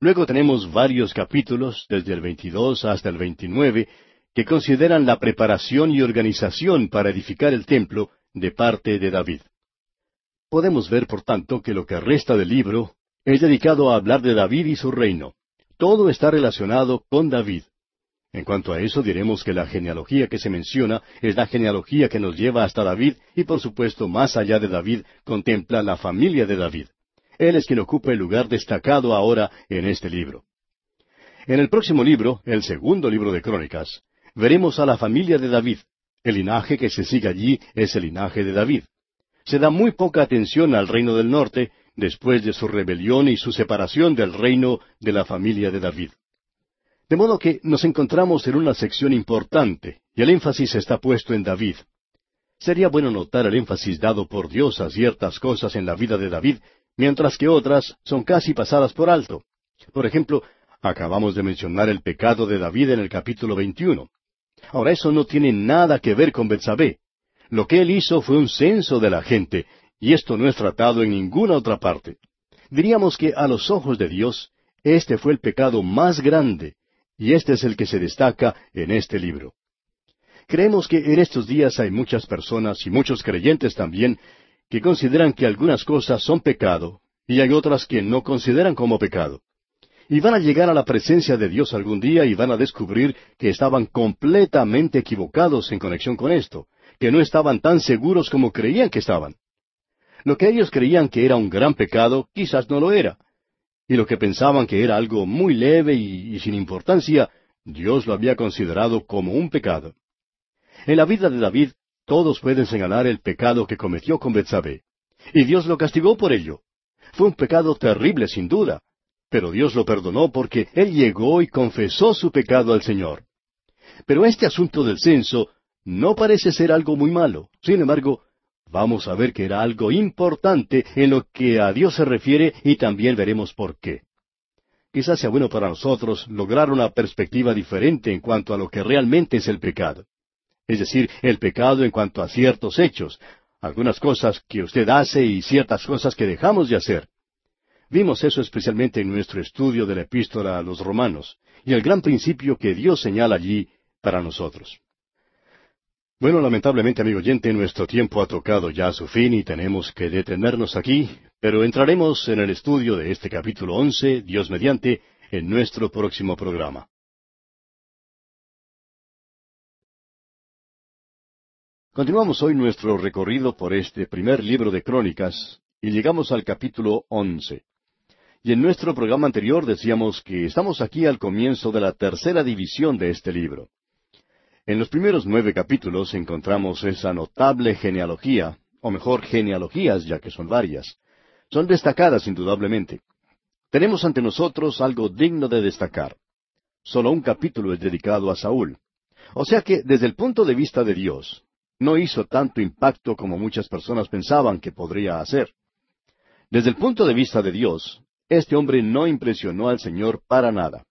Luego tenemos varios capítulos, desde el veintidós hasta el veintinueve, que consideran la preparación y organización para edificar el templo de parte de David. Podemos ver, por tanto, que lo que resta del libro es dedicado a hablar de David y su reino. Todo está relacionado con David. En cuanto a eso, diremos que la genealogía que se menciona es la genealogía que nos lleva hasta David y, por supuesto, más allá de David, contempla la familia de David. Él es quien ocupa el lugar destacado ahora en este libro. En el próximo libro, el segundo libro de Crónicas, veremos a la familia de David. El linaje que se sigue allí es el linaje de David. Se da muy poca atención al reino del norte, después de su rebelión y su separación del reino de la familia de David. De modo que nos encontramos en una sección importante, y el énfasis está puesto en David. Sería bueno notar el énfasis dado por Dios a ciertas cosas en la vida de David, mientras que otras son casi pasadas por alto. Por ejemplo, acabamos de mencionar el pecado de David en el capítulo 21. Ahora eso no tiene nada que ver con Betsabé. Lo que él hizo fue un censo de la gente, y esto no es tratado en ninguna otra parte. Diríamos que a los ojos de Dios, este fue el pecado más grande, y este es el que se destaca en este libro. Creemos que en estos días hay muchas personas y muchos creyentes también que consideran que algunas cosas son pecado y hay otras que no consideran como pecado. Y van a llegar a la presencia de Dios algún día y van a descubrir que estaban completamente equivocados en conexión con esto, que no estaban tan seguros como creían que estaban. Lo que ellos creían que era un gran pecado, quizás no lo era. Y lo que pensaban que era algo muy leve y, sin importancia, Dios lo había considerado como un pecado. En la vida de David, todos pueden señalar el pecado que cometió con Betsabé. Y Dios lo castigó por ello. Fue un pecado terrible, sin duda. Pero Dios lo perdonó porque él llegó y confesó su pecado al Señor. Pero este asunto del censo no parece ser algo muy malo. Sin embargo, vamos a ver que era algo importante en lo que a Dios se refiere y también veremos por qué. Quizás sea bueno para nosotros lograr una perspectiva diferente en cuanto a lo que realmente es el pecado. Es decir, el pecado en cuanto a ciertos hechos, algunas cosas que usted hace y ciertas cosas que dejamos de hacer. Vimos eso especialmente en nuestro estudio de la epístola a los romanos, y el gran principio que Dios señala allí para nosotros. Bueno, lamentablemente, amigo oyente, nuestro tiempo ha tocado ya su fin y tenemos que detenernos aquí, pero entraremos en el estudio de este capítulo once, Dios mediante, en nuestro próximo programa. Continuamos hoy nuestro recorrido por este primer libro de Crónicas y llegamos al capítulo once. Y en nuestro programa anterior decíamos que estamos aquí al comienzo de la tercera división de este libro. En los primeros nueve capítulos encontramos esa notable genealogía, o mejor genealogías, ya que son varias. Son destacadas indudablemente. Tenemos ante nosotros algo digno de destacar. Solo un capítulo es dedicado a Saúl. O sea que, desde el punto de vista de Dios, no hizo tanto impacto como muchas personas pensaban que podría hacer. Desde el punto de vista de Dios, este hombre no impresionó al Señor para nada.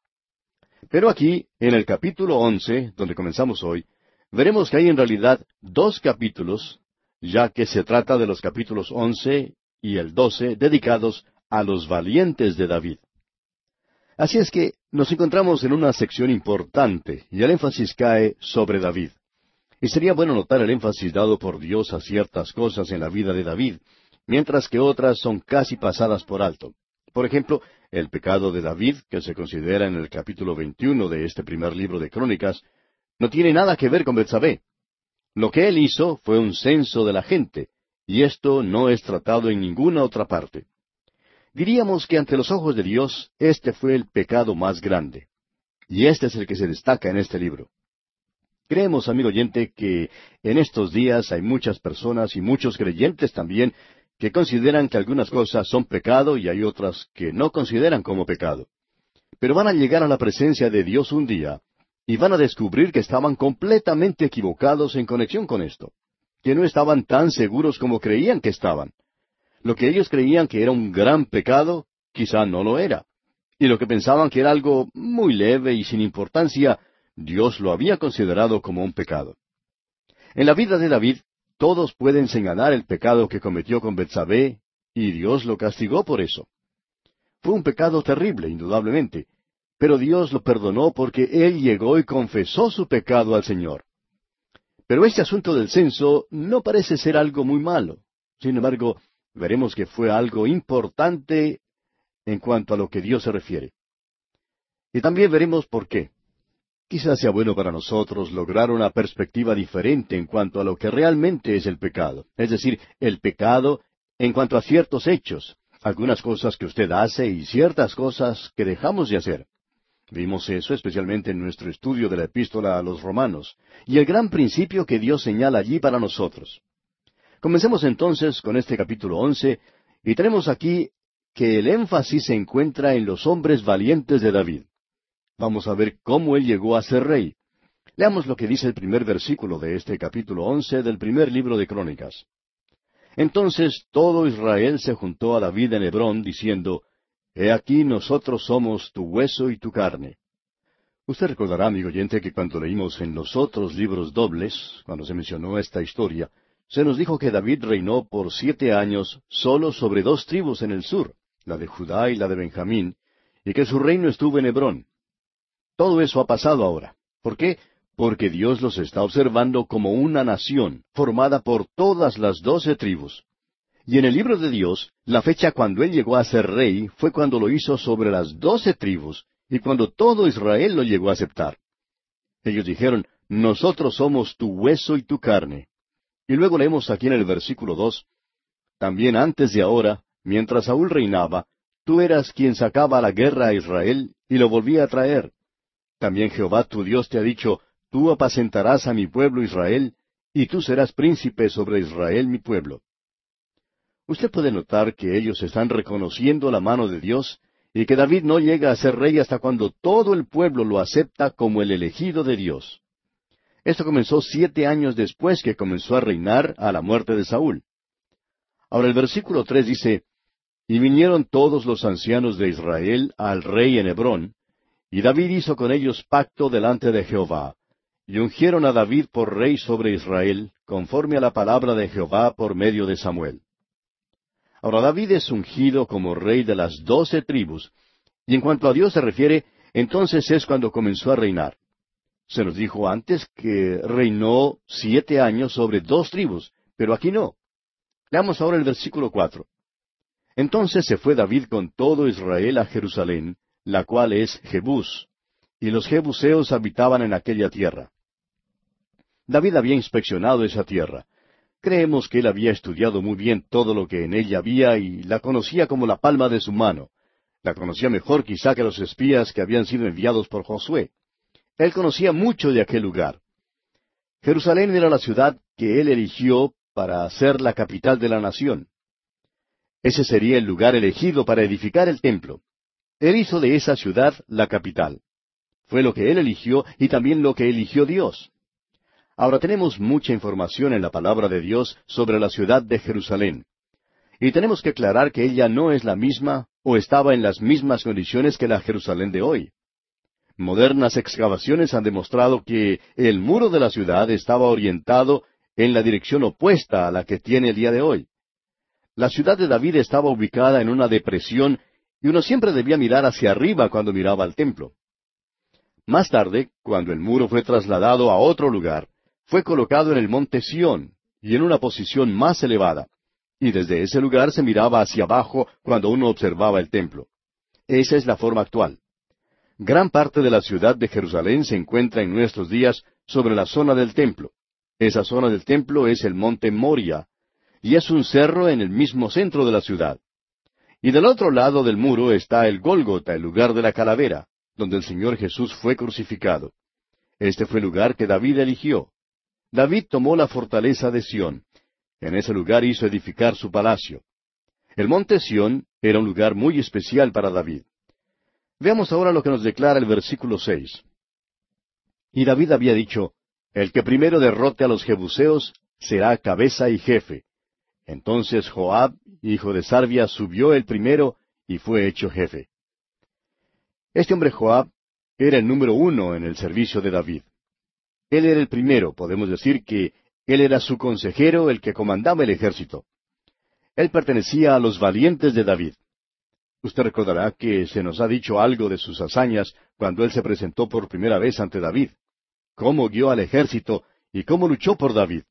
Pero aquí, en el capítulo once, donde comenzamos hoy, veremos que hay en realidad dos capítulos, ya que se trata de los capítulos once y el doce dedicados a los valientes de David. Así es que nos encontramos en una sección importante y el énfasis cae sobre David. Y sería bueno notar el énfasis dado por Dios a ciertas cosas en la vida de David, mientras que otras son casi pasadas por alto. Por ejemplo, el pecado de David, que se considera en el capítulo 21 de este primer libro de Crónicas, no tiene nada que ver con Betsabé. Lo que él hizo fue un censo de la gente, y esto no es tratado en ninguna otra parte. Diríamos que ante los ojos de Dios este fue el pecado más grande. Y este es el que se destaca en este libro. Creemos, amigo oyente, que en estos días hay muchas personas y muchos creyentes también que consideran que algunas cosas son pecado y hay otras que no consideran como pecado. Pero van a llegar a la presencia de Dios un día y van a descubrir que estaban completamente equivocados en conexión con esto, que no estaban tan seguros como creían que estaban. Lo que ellos creían que era un gran pecado, quizá no lo era. Y lo que pensaban que era algo muy leve y sin importancia, Dios lo había considerado como un pecado. En la vida de David todos pueden señalar el pecado que cometió con Betsabé, y Dios lo castigó por eso. Fue un pecado terrible, indudablemente, pero Dios lo perdonó porque él llegó y confesó su pecado al Señor. Pero este asunto del censo no parece ser algo muy malo. Sin embargo, veremos que fue algo importante en cuanto a lo que Dios se refiere. Y también veremos por qué. Quizás sea bueno para nosotros lograr una perspectiva diferente en cuanto a lo que realmente es el pecado, es decir, el pecado en cuanto a ciertos hechos, algunas cosas que usted hace y ciertas cosas que dejamos de hacer. Vimos eso especialmente en nuestro estudio de la epístola a los romanos, y el gran principio que Dios señala allí para nosotros. Comencemos entonces con este capítulo once, y tenemos aquí que el énfasis se encuentra en los hombres valientes de David. Vamos a ver cómo él llegó a ser rey. Leamos lo que dice el primer versículo de este capítulo once del primer libro de Crónicas. Entonces todo Israel se juntó a David en Hebrón, diciendo, He aquí nosotros somos tu hueso y tu carne. Usted recordará, amigo oyente, que cuando leímos en los otros libros dobles, cuando se mencionó esta historia, se nos dijo que David reinó por siete años solo sobre dos tribus en el sur, la de Judá y la de Benjamín, y que su reino estuvo en Hebrón. Todo eso ha pasado ahora. ¿Por qué? Porque Dios los está observando como una nación, formada por todas las doce tribus. Y en el libro de Dios, la fecha cuando él llegó a ser rey fue cuando lo hizo sobre las doce tribus y cuando todo Israel lo llegó a aceptar. Ellos dijeron, nosotros somos tu hueso y tu carne. Y luego leemos aquí en el versículo dos, también antes de ahora, mientras Saúl reinaba, tú eras quien sacaba la guerra a Israel y lo volvía a traer. También Jehová tu Dios te ha dicho, tú apacentarás a mi pueblo Israel, y tú serás príncipe sobre Israel mi pueblo. Usted puede notar que ellos están reconociendo la mano de Dios y que David no llega a ser rey hasta cuando todo el pueblo lo acepta como el elegido de Dios. Esto comenzó siete años después que comenzó a reinar a la muerte de Saúl. Ahora el versículo tres dice, Y vinieron todos los ancianos de Israel al rey en Hebrón, y David hizo con ellos pacto delante de Jehová, y ungieron a David por rey sobre Israel, conforme a la palabra de Jehová por medio de Samuel. Ahora David es ungido como rey de las doce tribus, y en cuanto a Dios se refiere, entonces es cuando comenzó a reinar. Se nos dijo antes que reinó siete años sobre dos tribus, pero aquí no. Leamos ahora el versículo cuatro. Entonces se fue David con todo Israel a Jerusalén, la cual es Jebús, y los jebuseos habitaban en aquella tierra. David había inspeccionado esa tierra, Creemos que él había estudiado muy bien todo lo que en ella había y la conocía como la palma de su mano. La conocía mejor quizá que los espías que habían sido enviados por Josué. Él conocía mucho de aquel lugar. Jerusalén era la ciudad que él eligió para ser la capital de la nación. Ese sería el lugar elegido para edificar el templo. Él hizo de esa ciudad la capital. Fue lo que él eligió y también lo que eligió Dios. Ahora tenemos mucha información en la palabra de Dios sobre la ciudad de Jerusalén. Y tenemos que aclarar que ella no es la misma o estaba en las mismas condiciones que la Jerusalén de hoy. Modernas excavaciones han demostrado que el muro de la ciudad estaba orientado en la dirección opuesta a la que tiene el día de hoy. La ciudad de David estaba ubicada en una depresión y uno siempre debía mirar hacia arriba cuando miraba al templo. Más tarde, cuando el muro fue trasladado a otro lugar, fue colocado en el monte Sión y en una posición más elevada, y desde ese lugar se miraba hacia abajo cuando uno observaba el templo. Esa es la forma actual. Gran parte de la ciudad de Jerusalén se encuentra en nuestros días sobre la zona del templo. Esa zona del templo es el monte Moria, y es un cerro en el mismo centro de la ciudad. Y del otro lado del muro está el Gólgota, el lugar de la calavera, donde el Señor Jesús fue crucificado. Este fue el lugar que David eligió. David tomó la fortaleza de Sión. En ese lugar hizo edificar su palacio. El monte Sión era un lugar muy especial para David. Veamos ahora lo que nos declara el versículo seis. Y David había dicho, El que primero derrote a los jebuseos será cabeza y jefe. Entonces Joab, hijo de Sarvia, subió el primero y fue hecho jefe. Este hombre Joab era el número uno en el servicio de David. Él era el primero, podemos decir que él era su consejero, el que comandaba el ejército. Él pertenecía a los valientes de David. Usted recordará que se nos ha dicho algo de sus hazañas cuando él se presentó por primera vez ante David, cómo guió al ejército y cómo luchó por David.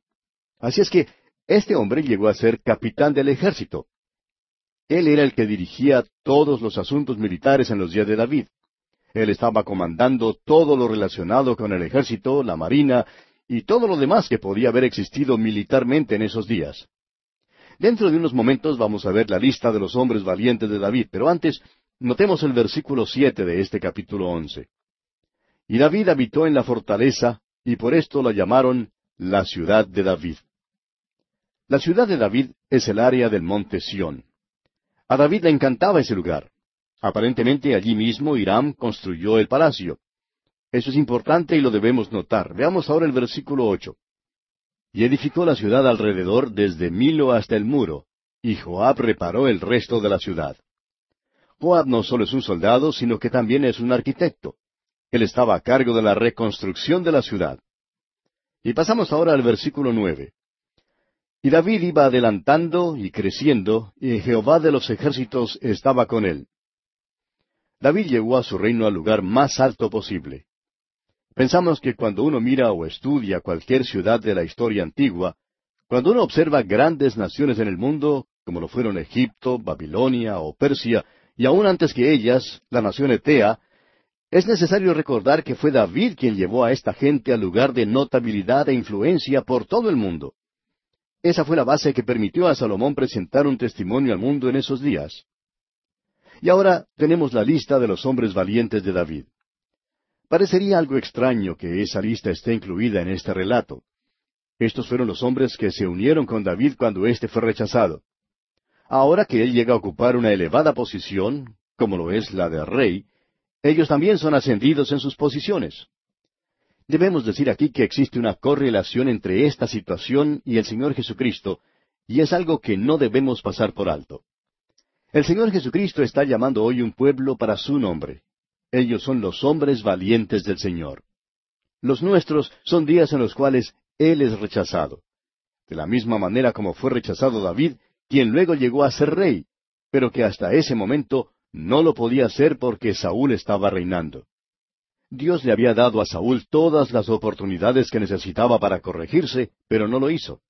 Así es que este hombre llegó a ser capitán del ejército. Él era el que dirigía todos los asuntos militares en los días de David. Él estaba comandando todo lo relacionado con el ejército, la marina y todo lo demás que podía haber existido militarmente en esos días. Dentro de unos momentos vamos a ver la lista de los hombres valientes de David, pero antes notemos el versículo siete de este capítulo once. Y David habitó en la fortaleza, y por esto la llamaron la ciudad de David. La ciudad de David es el área del monte Sión. A David le encantaba ese lugar. Aparentemente allí mismo Hiram construyó el palacio. Eso es importante y lo debemos notar. Veamos ahora el versículo ocho. Y edificó la ciudad alrededor desde Milo hasta el muro, y Joab reparó el resto de la ciudad. Joab no solo es un soldado, sino que también es un arquitecto. Él estaba a cargo de la reconstrucción de la ciudad. Y pasamos ahora al versículo nueve. Y David iba adelantando y creciendo, y Jehová de los ejércitos estaba con él. David llegó a su reino al lugar más alto posible. Pensamos que cuando uno mira o estudia cualquier ciudad de la historia antigua, cuando uno observa grandes naciones en el mundo, como lo fueron Egipto, Babilonia o Persia, y aún antes que ellas, la nación Etea, es necesario recordar que fue David quien llevó a esta gente al lugar de notabilidad e influencia por todo el mundo. Esa fue la base que permitió a Salomón presentar un testimonio al mundo en esos días. Y ahora tenemos la lista de los hombres valientes de David. Parecería algo extraño que esa lista esté incluida en este relato. Estos fueron los hombres que se unieron con David cuando éste fue rechazado. Ahora que él llega a ocupar una elevada posición, como lo es la de rey, ellos también son ascendidos en sus posiciones. Debemos decir aquí que existe una correlación entre esta situación y el Señor Jesucristo, y es algo que no debemos pasar por alto. El Señor Jesucristo está llamando hoy un pueblo para su nombre. Ellos son los hombres valientes del Señor. Los nuestros son días en los cuales Él es rechazado. De la misma manera como fue rechazado David, quien luego llegó a ser rey, pero que hasta ese momento no lo podía hacer porque Saúl estaba reinando. Dios le había dado a Saúl todas las oportunidades que necesitaba para corregirse, pero no lo hizo.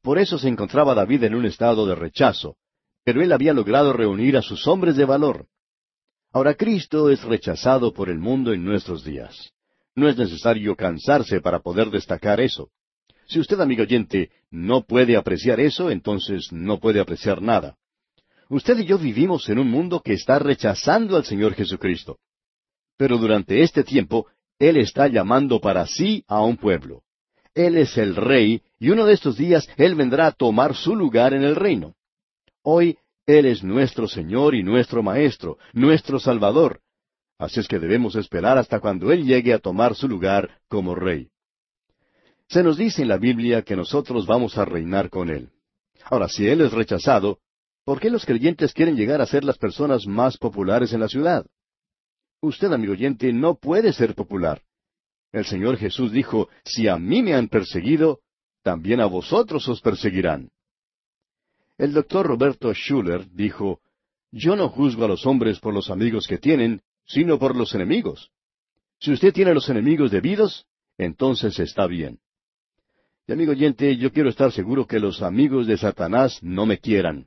Por eso se encontraba David en un estado de rechazo, pero él había logrado reunir a sus hombres de valor. Ahora Cristo es rechazado por el mundo en nuestros días. No es necesario cansarse para poder destacar eso. Si usted, amigo oyente, no puede apreciar eso, entonces no puede apreciar nada. Usted y yo vivimos en un mundo que está rechazando al Señor Jesucristo. Pero durante este tiempo, Él está llamando para sí a un pueblo. Él es el rey, y uno de estos días Él vendrá a tomar su lugar en el reino. Hoy Él es nuestro Señor y nuestro Maestro, nuestro Salvador. Así es que debemos esperar hasta cuando Él llegue a tomar su lugar como Rey. Se nos dice en la Biblia que nosotros vamos a reinar con Él. Ahora, si Él es rechazado, ¿por qué los creyentes quieren llegar a ser las personas más populares en la ciudad? Usted, amigo oyente, no puede ser popular. El Señor Jesús dijo, si a mí me han perseguido, también a vosotros os perseguirán. El doctor Roberto Schuller dijo, Yo no juzgo a los hombres por los amigos que tienen, sino por los enemigos. Si usted tiene los enemigos debidos, entonces está bien. Y amigo oyente, yo quiero estar seguro que los amigos de Satanás no me quieran.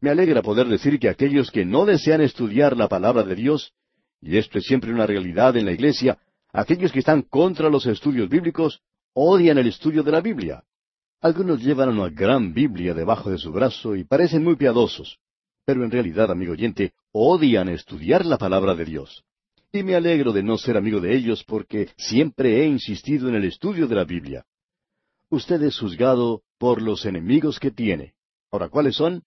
Me alegra poder decir que aquellos que no desean estudiar la palabra de Dios, y esto es siempre una realidad en la iglesia, aquellos que están contra los estudios bíblicos, odian el estudio de la Biblia. Algunos llevan una gran Biblia debajo de su brazo y parecen muy piadosos, pero en realidad, amigo oyente, odian estudiar la palabra de Dios. y me alegro de no ser amigo de ellos porque siempre he insistido en el estudio de la Biblia. Usted es juzgado por los enemigos que tiene. Ahora, ¿cuáles son?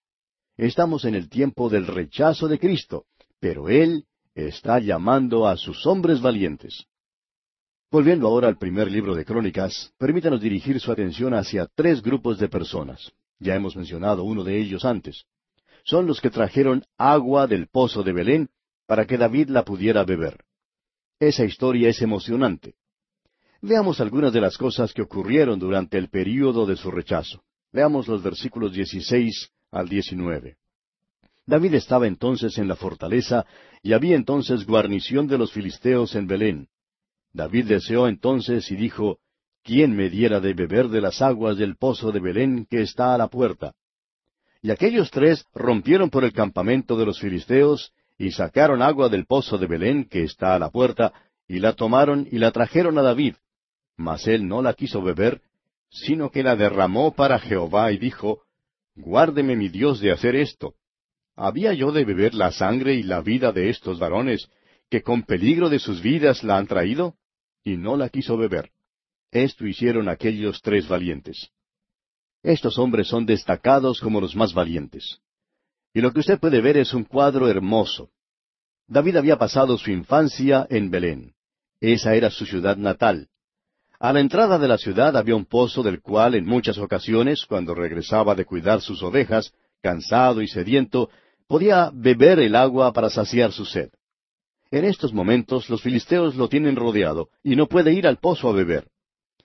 Estamos en el tiempo del rechazo de Cristo, pero Él está llamando a sus hombres valientes. Volviendo ahora al primer libro de Crónicas, permítanos dirigir su atención hacia tres grupos de personas. Ya hemos mencionado uno de ellos antes. Son los que trajeron agua del pozo de Belén para que David la pudiera beber. Esa historia es emocionante. Veamos algunas de las cosas que ocurrieron durante el período de su rechazo. Veamos los versículos 16 al 19. David estaba entonces en la fortaleza y había entonces guarnición de los filisteos en Belén. David deseó entonces y dijo, ¿quién me diera de beber de las aguas del pozo de Belén que está a la puerta? Y aquellos tres rompieron por el campamento de los filisteos y sacaron agua del pozo de Belén que está a la puerta, y la tomaron y la trajeron a David. Mas él no la quiso beber, sino que la derramó para Jehová y dijo, Guárdeme mi Dios de hacer esto. ¿Había yo de beber la sangre y la vida de estos varones, que con peligro de sus vidas la han traído? y no la quiso beber. Esto hicieron aquellos tres valientes. Estos hombres son destacados como los más valientes. Y lo que usted puede ver es un cuadro hermoso. David había pasado su infancia en Belén. Esa era su ciudad natal. A la entrada de la ciudad había un pozo del cual en muchas ocasiones, cuando regresaba de cuidar sus ovejas, cansado y sediento, podía beber el agua para saciar su sed. En estos momentos los filisteos lo tienen rodeado y no puede ir al pozo a beber.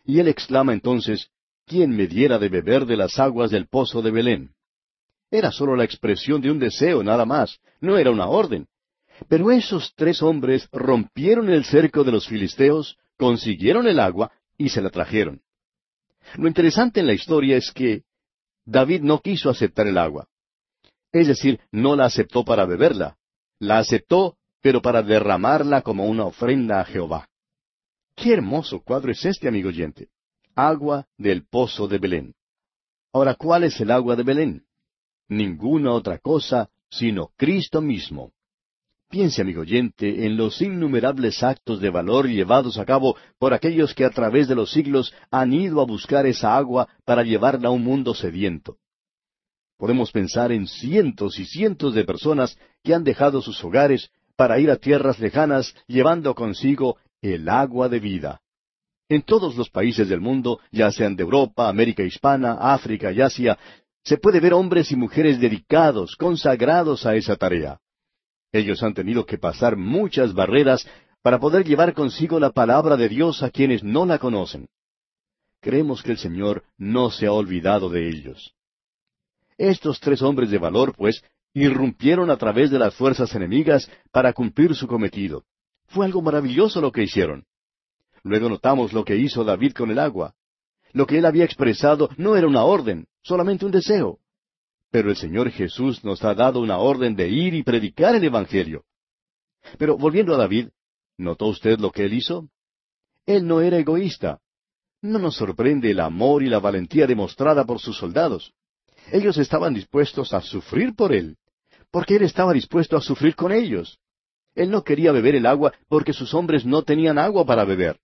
Y él exclama entonces, ¿quién me diera de beber de las aguas del pozo de Belén? Era sólo la expresión de un deseo, nada más, no era una orden. Pero esos tres hombres rompieron el cerco de los filisteos, consiguieron el agua y se la trajeron. Lo interesante en la historia es que David no quiso aceptar el agua. Es decir, no la aceptó para beberla. La aceptó pero para derramarla como una ofrenda a Jehová. Qué hermoso cuadro es este, amigo oyente. Agua del pozo de Belén. Ahora, ¿cuál es el agua de Belén? Ninguna otra cosa sino Cristo mismo. Piense, amigo oyente, en los innumerables actos de valor llevados a cabo por aquellos que a través de los siglos han ido a buscar esa agua para llevarla a un mundo sediento. Podemos pensar en cientos y cientos de personas que han dejado sus hogares para ir a tierras lejanas llevando consigo el agua de vida. En todos los países del mundo, ya sean de Europa, América Hispana, África y Asia, se puede ver hombres y mujeres dedicados, consagrados a esa tarea. Ellos han tenido que pasar muchas barreras para poder llevar consigo la palabra de Dios a quienes no la conocen. Creemos que el Señor no se ha olvidado de ellos. Estos tres hombres de valor, pues, irrumpieron a través de las fuerzas enemigas para cumplir su cometido. Fue algo maravilloso lo que hicieron. Luego notamos lo que hizo David con el agua. Lo que él había expresado no era una orden, solamente un deseo. Pero el Señor Jesús nos ha dado una orden de ir y predicar el Evangelio. Pero volviendo a David, ¿notó usted lo que él hizo? Él no era egoísta. No nos sorprende el amor y la valentía demostrada por sus soldados. Ellos estaban dispuestos a sufrir por él porque él estaba dispuesto a sufrir con ellos. Él no quería beber el agua porque sus hombres no tenían agua para beber.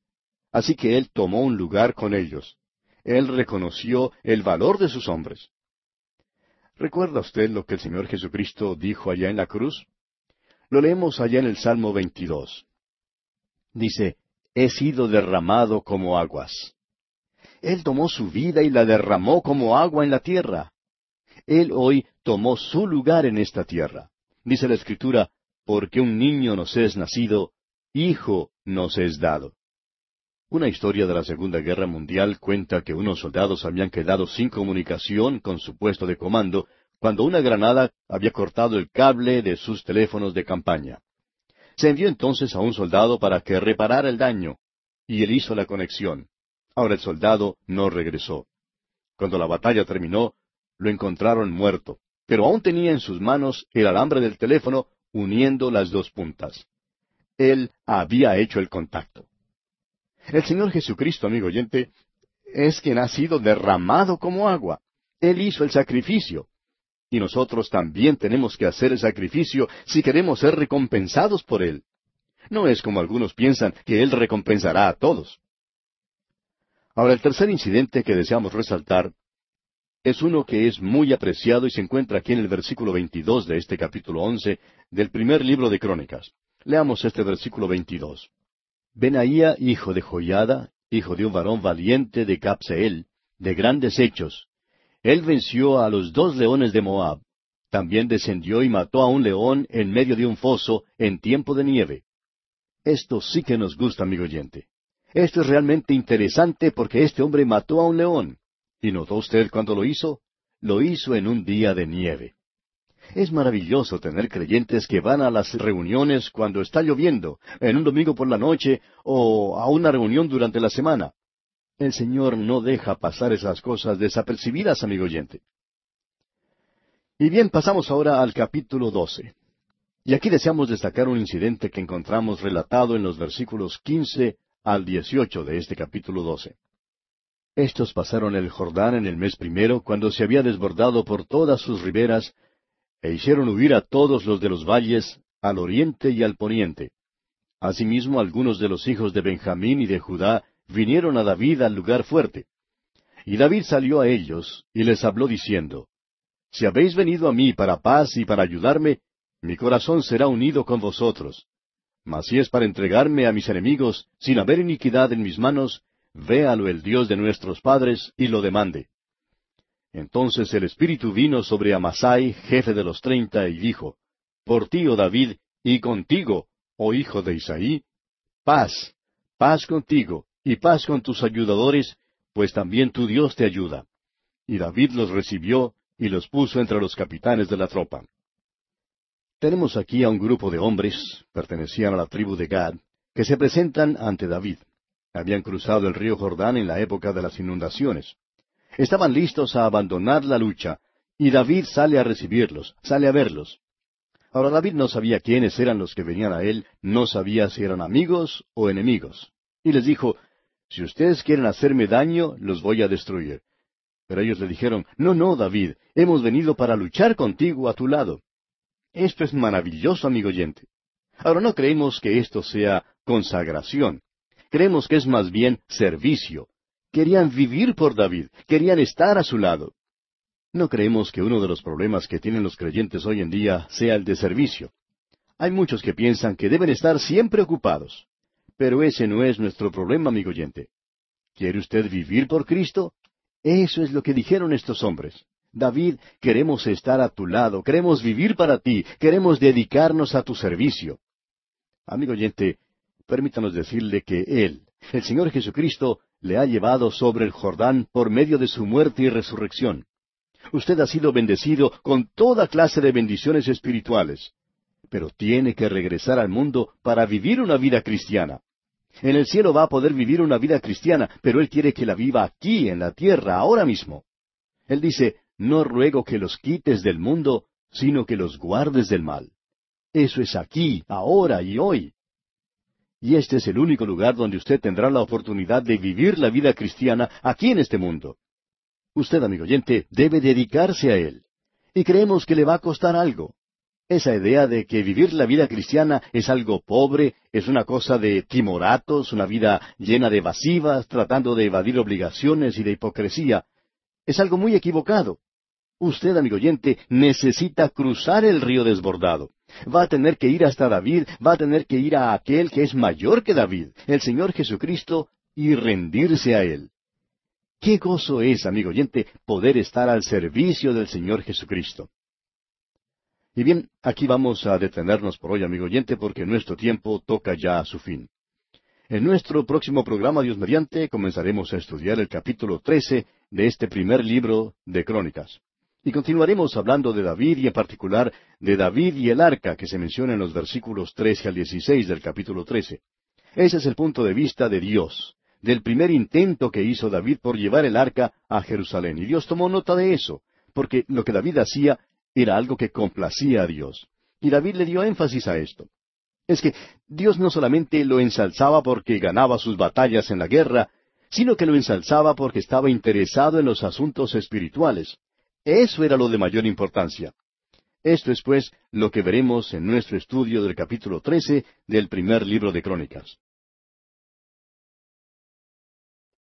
Así que él tomó un lugar con ellos. Él reconoció el valor de sus hombres. ¿Recuerda usted lo que el Señor Jesucristo dijo allá en la cruz? Lo leemos allá en el Salmo 22. Dice, he sido derramado como aguas. Él tomó su vida y la derramó como agua en la tierra. Él hoy tomó su lugar en esta tierra. Dice la Escritura, porque un niño nos es nacido, hijo nos es dado. Una historia de la Segunda Guerra Mundial cuenta que unos soldados habían quedado sin comunicación con su puesto de comando cuando una granada había cortado el cable de sus teléfonos de campaña. Se envió entonces a un soldado para que reparara el daño, y él hizo la conexión. Ahora el soldado no regresó. Cuando la batalla terminó, lo encontraron muerto, pero aún tenía en sus manos el alambre del teléfono uniendo las dos puntas. Él había hecho el contacto. El Señor Jesucristo, amigo oyente, es quien ha sido derramado como agua. Él hizo el sacrificio. Y nosotros también tenemos que hacer el sacrificio si queremos ser recompensados por Él. No es como algunos piensan que Él recompensará a todos. Ahora, el tercer incidente que deseamos resaltar es uno que es muy apreciado y se encuentra aquí en el versículo 22 de este capítulo 11 del primer libro de Crónicas. Leamos este versículo 22. Benaía, hijo de Joyada, hijo de un varón valiente de Capseel, de grandes hechos. Él venció a los dos leones de Moab. También descendió y mató a un león en medio de un foso en tiempo de nieve. Esto sí que nos gusta, amigo oyente. Esto es realmente interesante porque este hombre mató a un león. ¿Y notó usted cuando lo hizo? Lo hizo en un día de nieve. Es maravilloso tener creyentes que van a las reuniones cuando está lloviendo, en un domingo por la noche o a una reunión durante la semana. El Señor no deja pasar esas cosas desapercibidas, amigo oyente. Y bien, pasamos ahora al capítulo 12. Y aquí deseamos destacar un incidente que encontramos relatado en los versículos 15 al 18 de este capítulo 12. Estos pasaron el Jordán en el mes primero, cuando se había desbordado por todas sus riberas, e hicieron huir a todos los de los valles, al oriente y al poniente. Asimismo, algunos de los hijos de Benjamín y de Judá vinieron a David al lugar fuerte. Y David salió a ellos, y les habló diciendo, Si habéis venido a mí para paz y para ayudarme, mi corazón será unido con vosotros. Mas si es para entregarme a mis enemigos, sin haber iniquidad en mis manos, véalo el Dios de nuestros padres, y lo demande. Entonces el Espíritu vino sobre Amasai, jefe de los treinta, y dijo, Por ti, oh David, y contigo, oh hijo de Isaí, paz, paz contigo, y paz con tus ayudadores, pues también tu Dios te ayuda. Y David los recibió y los puso entre los capitanes de la tropa. Tenemos aquí a un grupo de hombres, pertenecían a la tribu de Gad, que se presentan ante David. Habían cruzado el río Jordán en la época de las inundaciones. Estaban listos a abandonar la lucha, y David sale a recibirlos, sale a verlos. Ahora David no sabía quiénes eran los que venían a él, no sabía si eran amigos o enemigos. Y les dijo, Si ustedes quieren hacerme daño, los voy a destruir. Pero ellos le dijeron, No, no, David, hemos venido para luchar contigo a tu lado. Esto es maravilloso, amigo oyente. Ahora no creemos que esto sea consagración. Creemos que es más bien servicio. Querían vivir por David, querían estar a su lado. No creemos que uno de los problemas que tienen los creyentes hoy en día sea el de servicio. Hay muchos que piensan que deben estar siempre ocupados. Pero ese no es nuestro problema, amigo oyente. ¿Quiere usted vivir por Cristo? Eso es lo que dijeron estos hombres. David, queremos estar a tu lado, queremos vivir para ti, queremos dedicarnos a tu servicio. Amigo oyente, permítanos decirle que Él, el Señor Jesucristo, le ha llevado sobre el Jordán por medio de su muerte y resurrección. Usted ha sido bendecido con toda clase de bendiciones espirituales, pero tiene que regresar al mundo para vivir una vida cristiana. En el cielo va a poder vivir una vida cristiana, pero Él quiere que la viva aquí, en la tierra, ahora mismo. Él dice, no ruego que los quites del mundo, sino que los guardes del mal. Eso es aquí, ahora y hoy. Y este es el único lugar donde usted tendrá la oportunidad de vivir la vida cristiana aquí en este mundo. Usted, amigo oyente, debe dedicarse a él. Y creemos que le va a costar algo. Esa idea de que vivir la vida cristiana es algo pobre, es una cosa de timoratos, una vida llena de evasivas, tratando de evadir obligaciones y de hipocresía, es algo muy equivocado. Usted, amigo oyente, necesita cruzar el río desbordado. Va a tener que ir hasta David, va a tener que ir a aquel que es mayor que David, el Señor Jesucristo, y rendirse a Él. Qué gozo es, amigo oyente, poder estar al servicio del Señor Jesucristo. Y bien, aquí vamos a detenernos por hoy, amigo oyente, porque nuestro tiempo toca ya a su fin. En nuestro próximo programa, Dios mediante, comenzaremos a estudiar el capítulo 13 de este primer libro de Crónicas. Y continuaremos hablando de David y en particular de David y el arca que se menciona en los versículos 13 al 16 del capítulo 13. Ese es el punto de vista de Dios, del primer intento que hizo David por llevar el arca a Jerusalén. Y Dios tomó nota de eso, porque lo que David hacía era algo que complacía a Dios. Y David le dio énfasis a esto. Es que Dios no solamente lo ensalzaba porque ganaba sus batallas en la guerra, sino que lo ensalzaba porque estaba interesado en los asuntos espirituales. Eso era lo de mayor importancia. Esto es, pues, lo que veremos en nuestro estudio del capítulo trece del primer libro de Crónicas.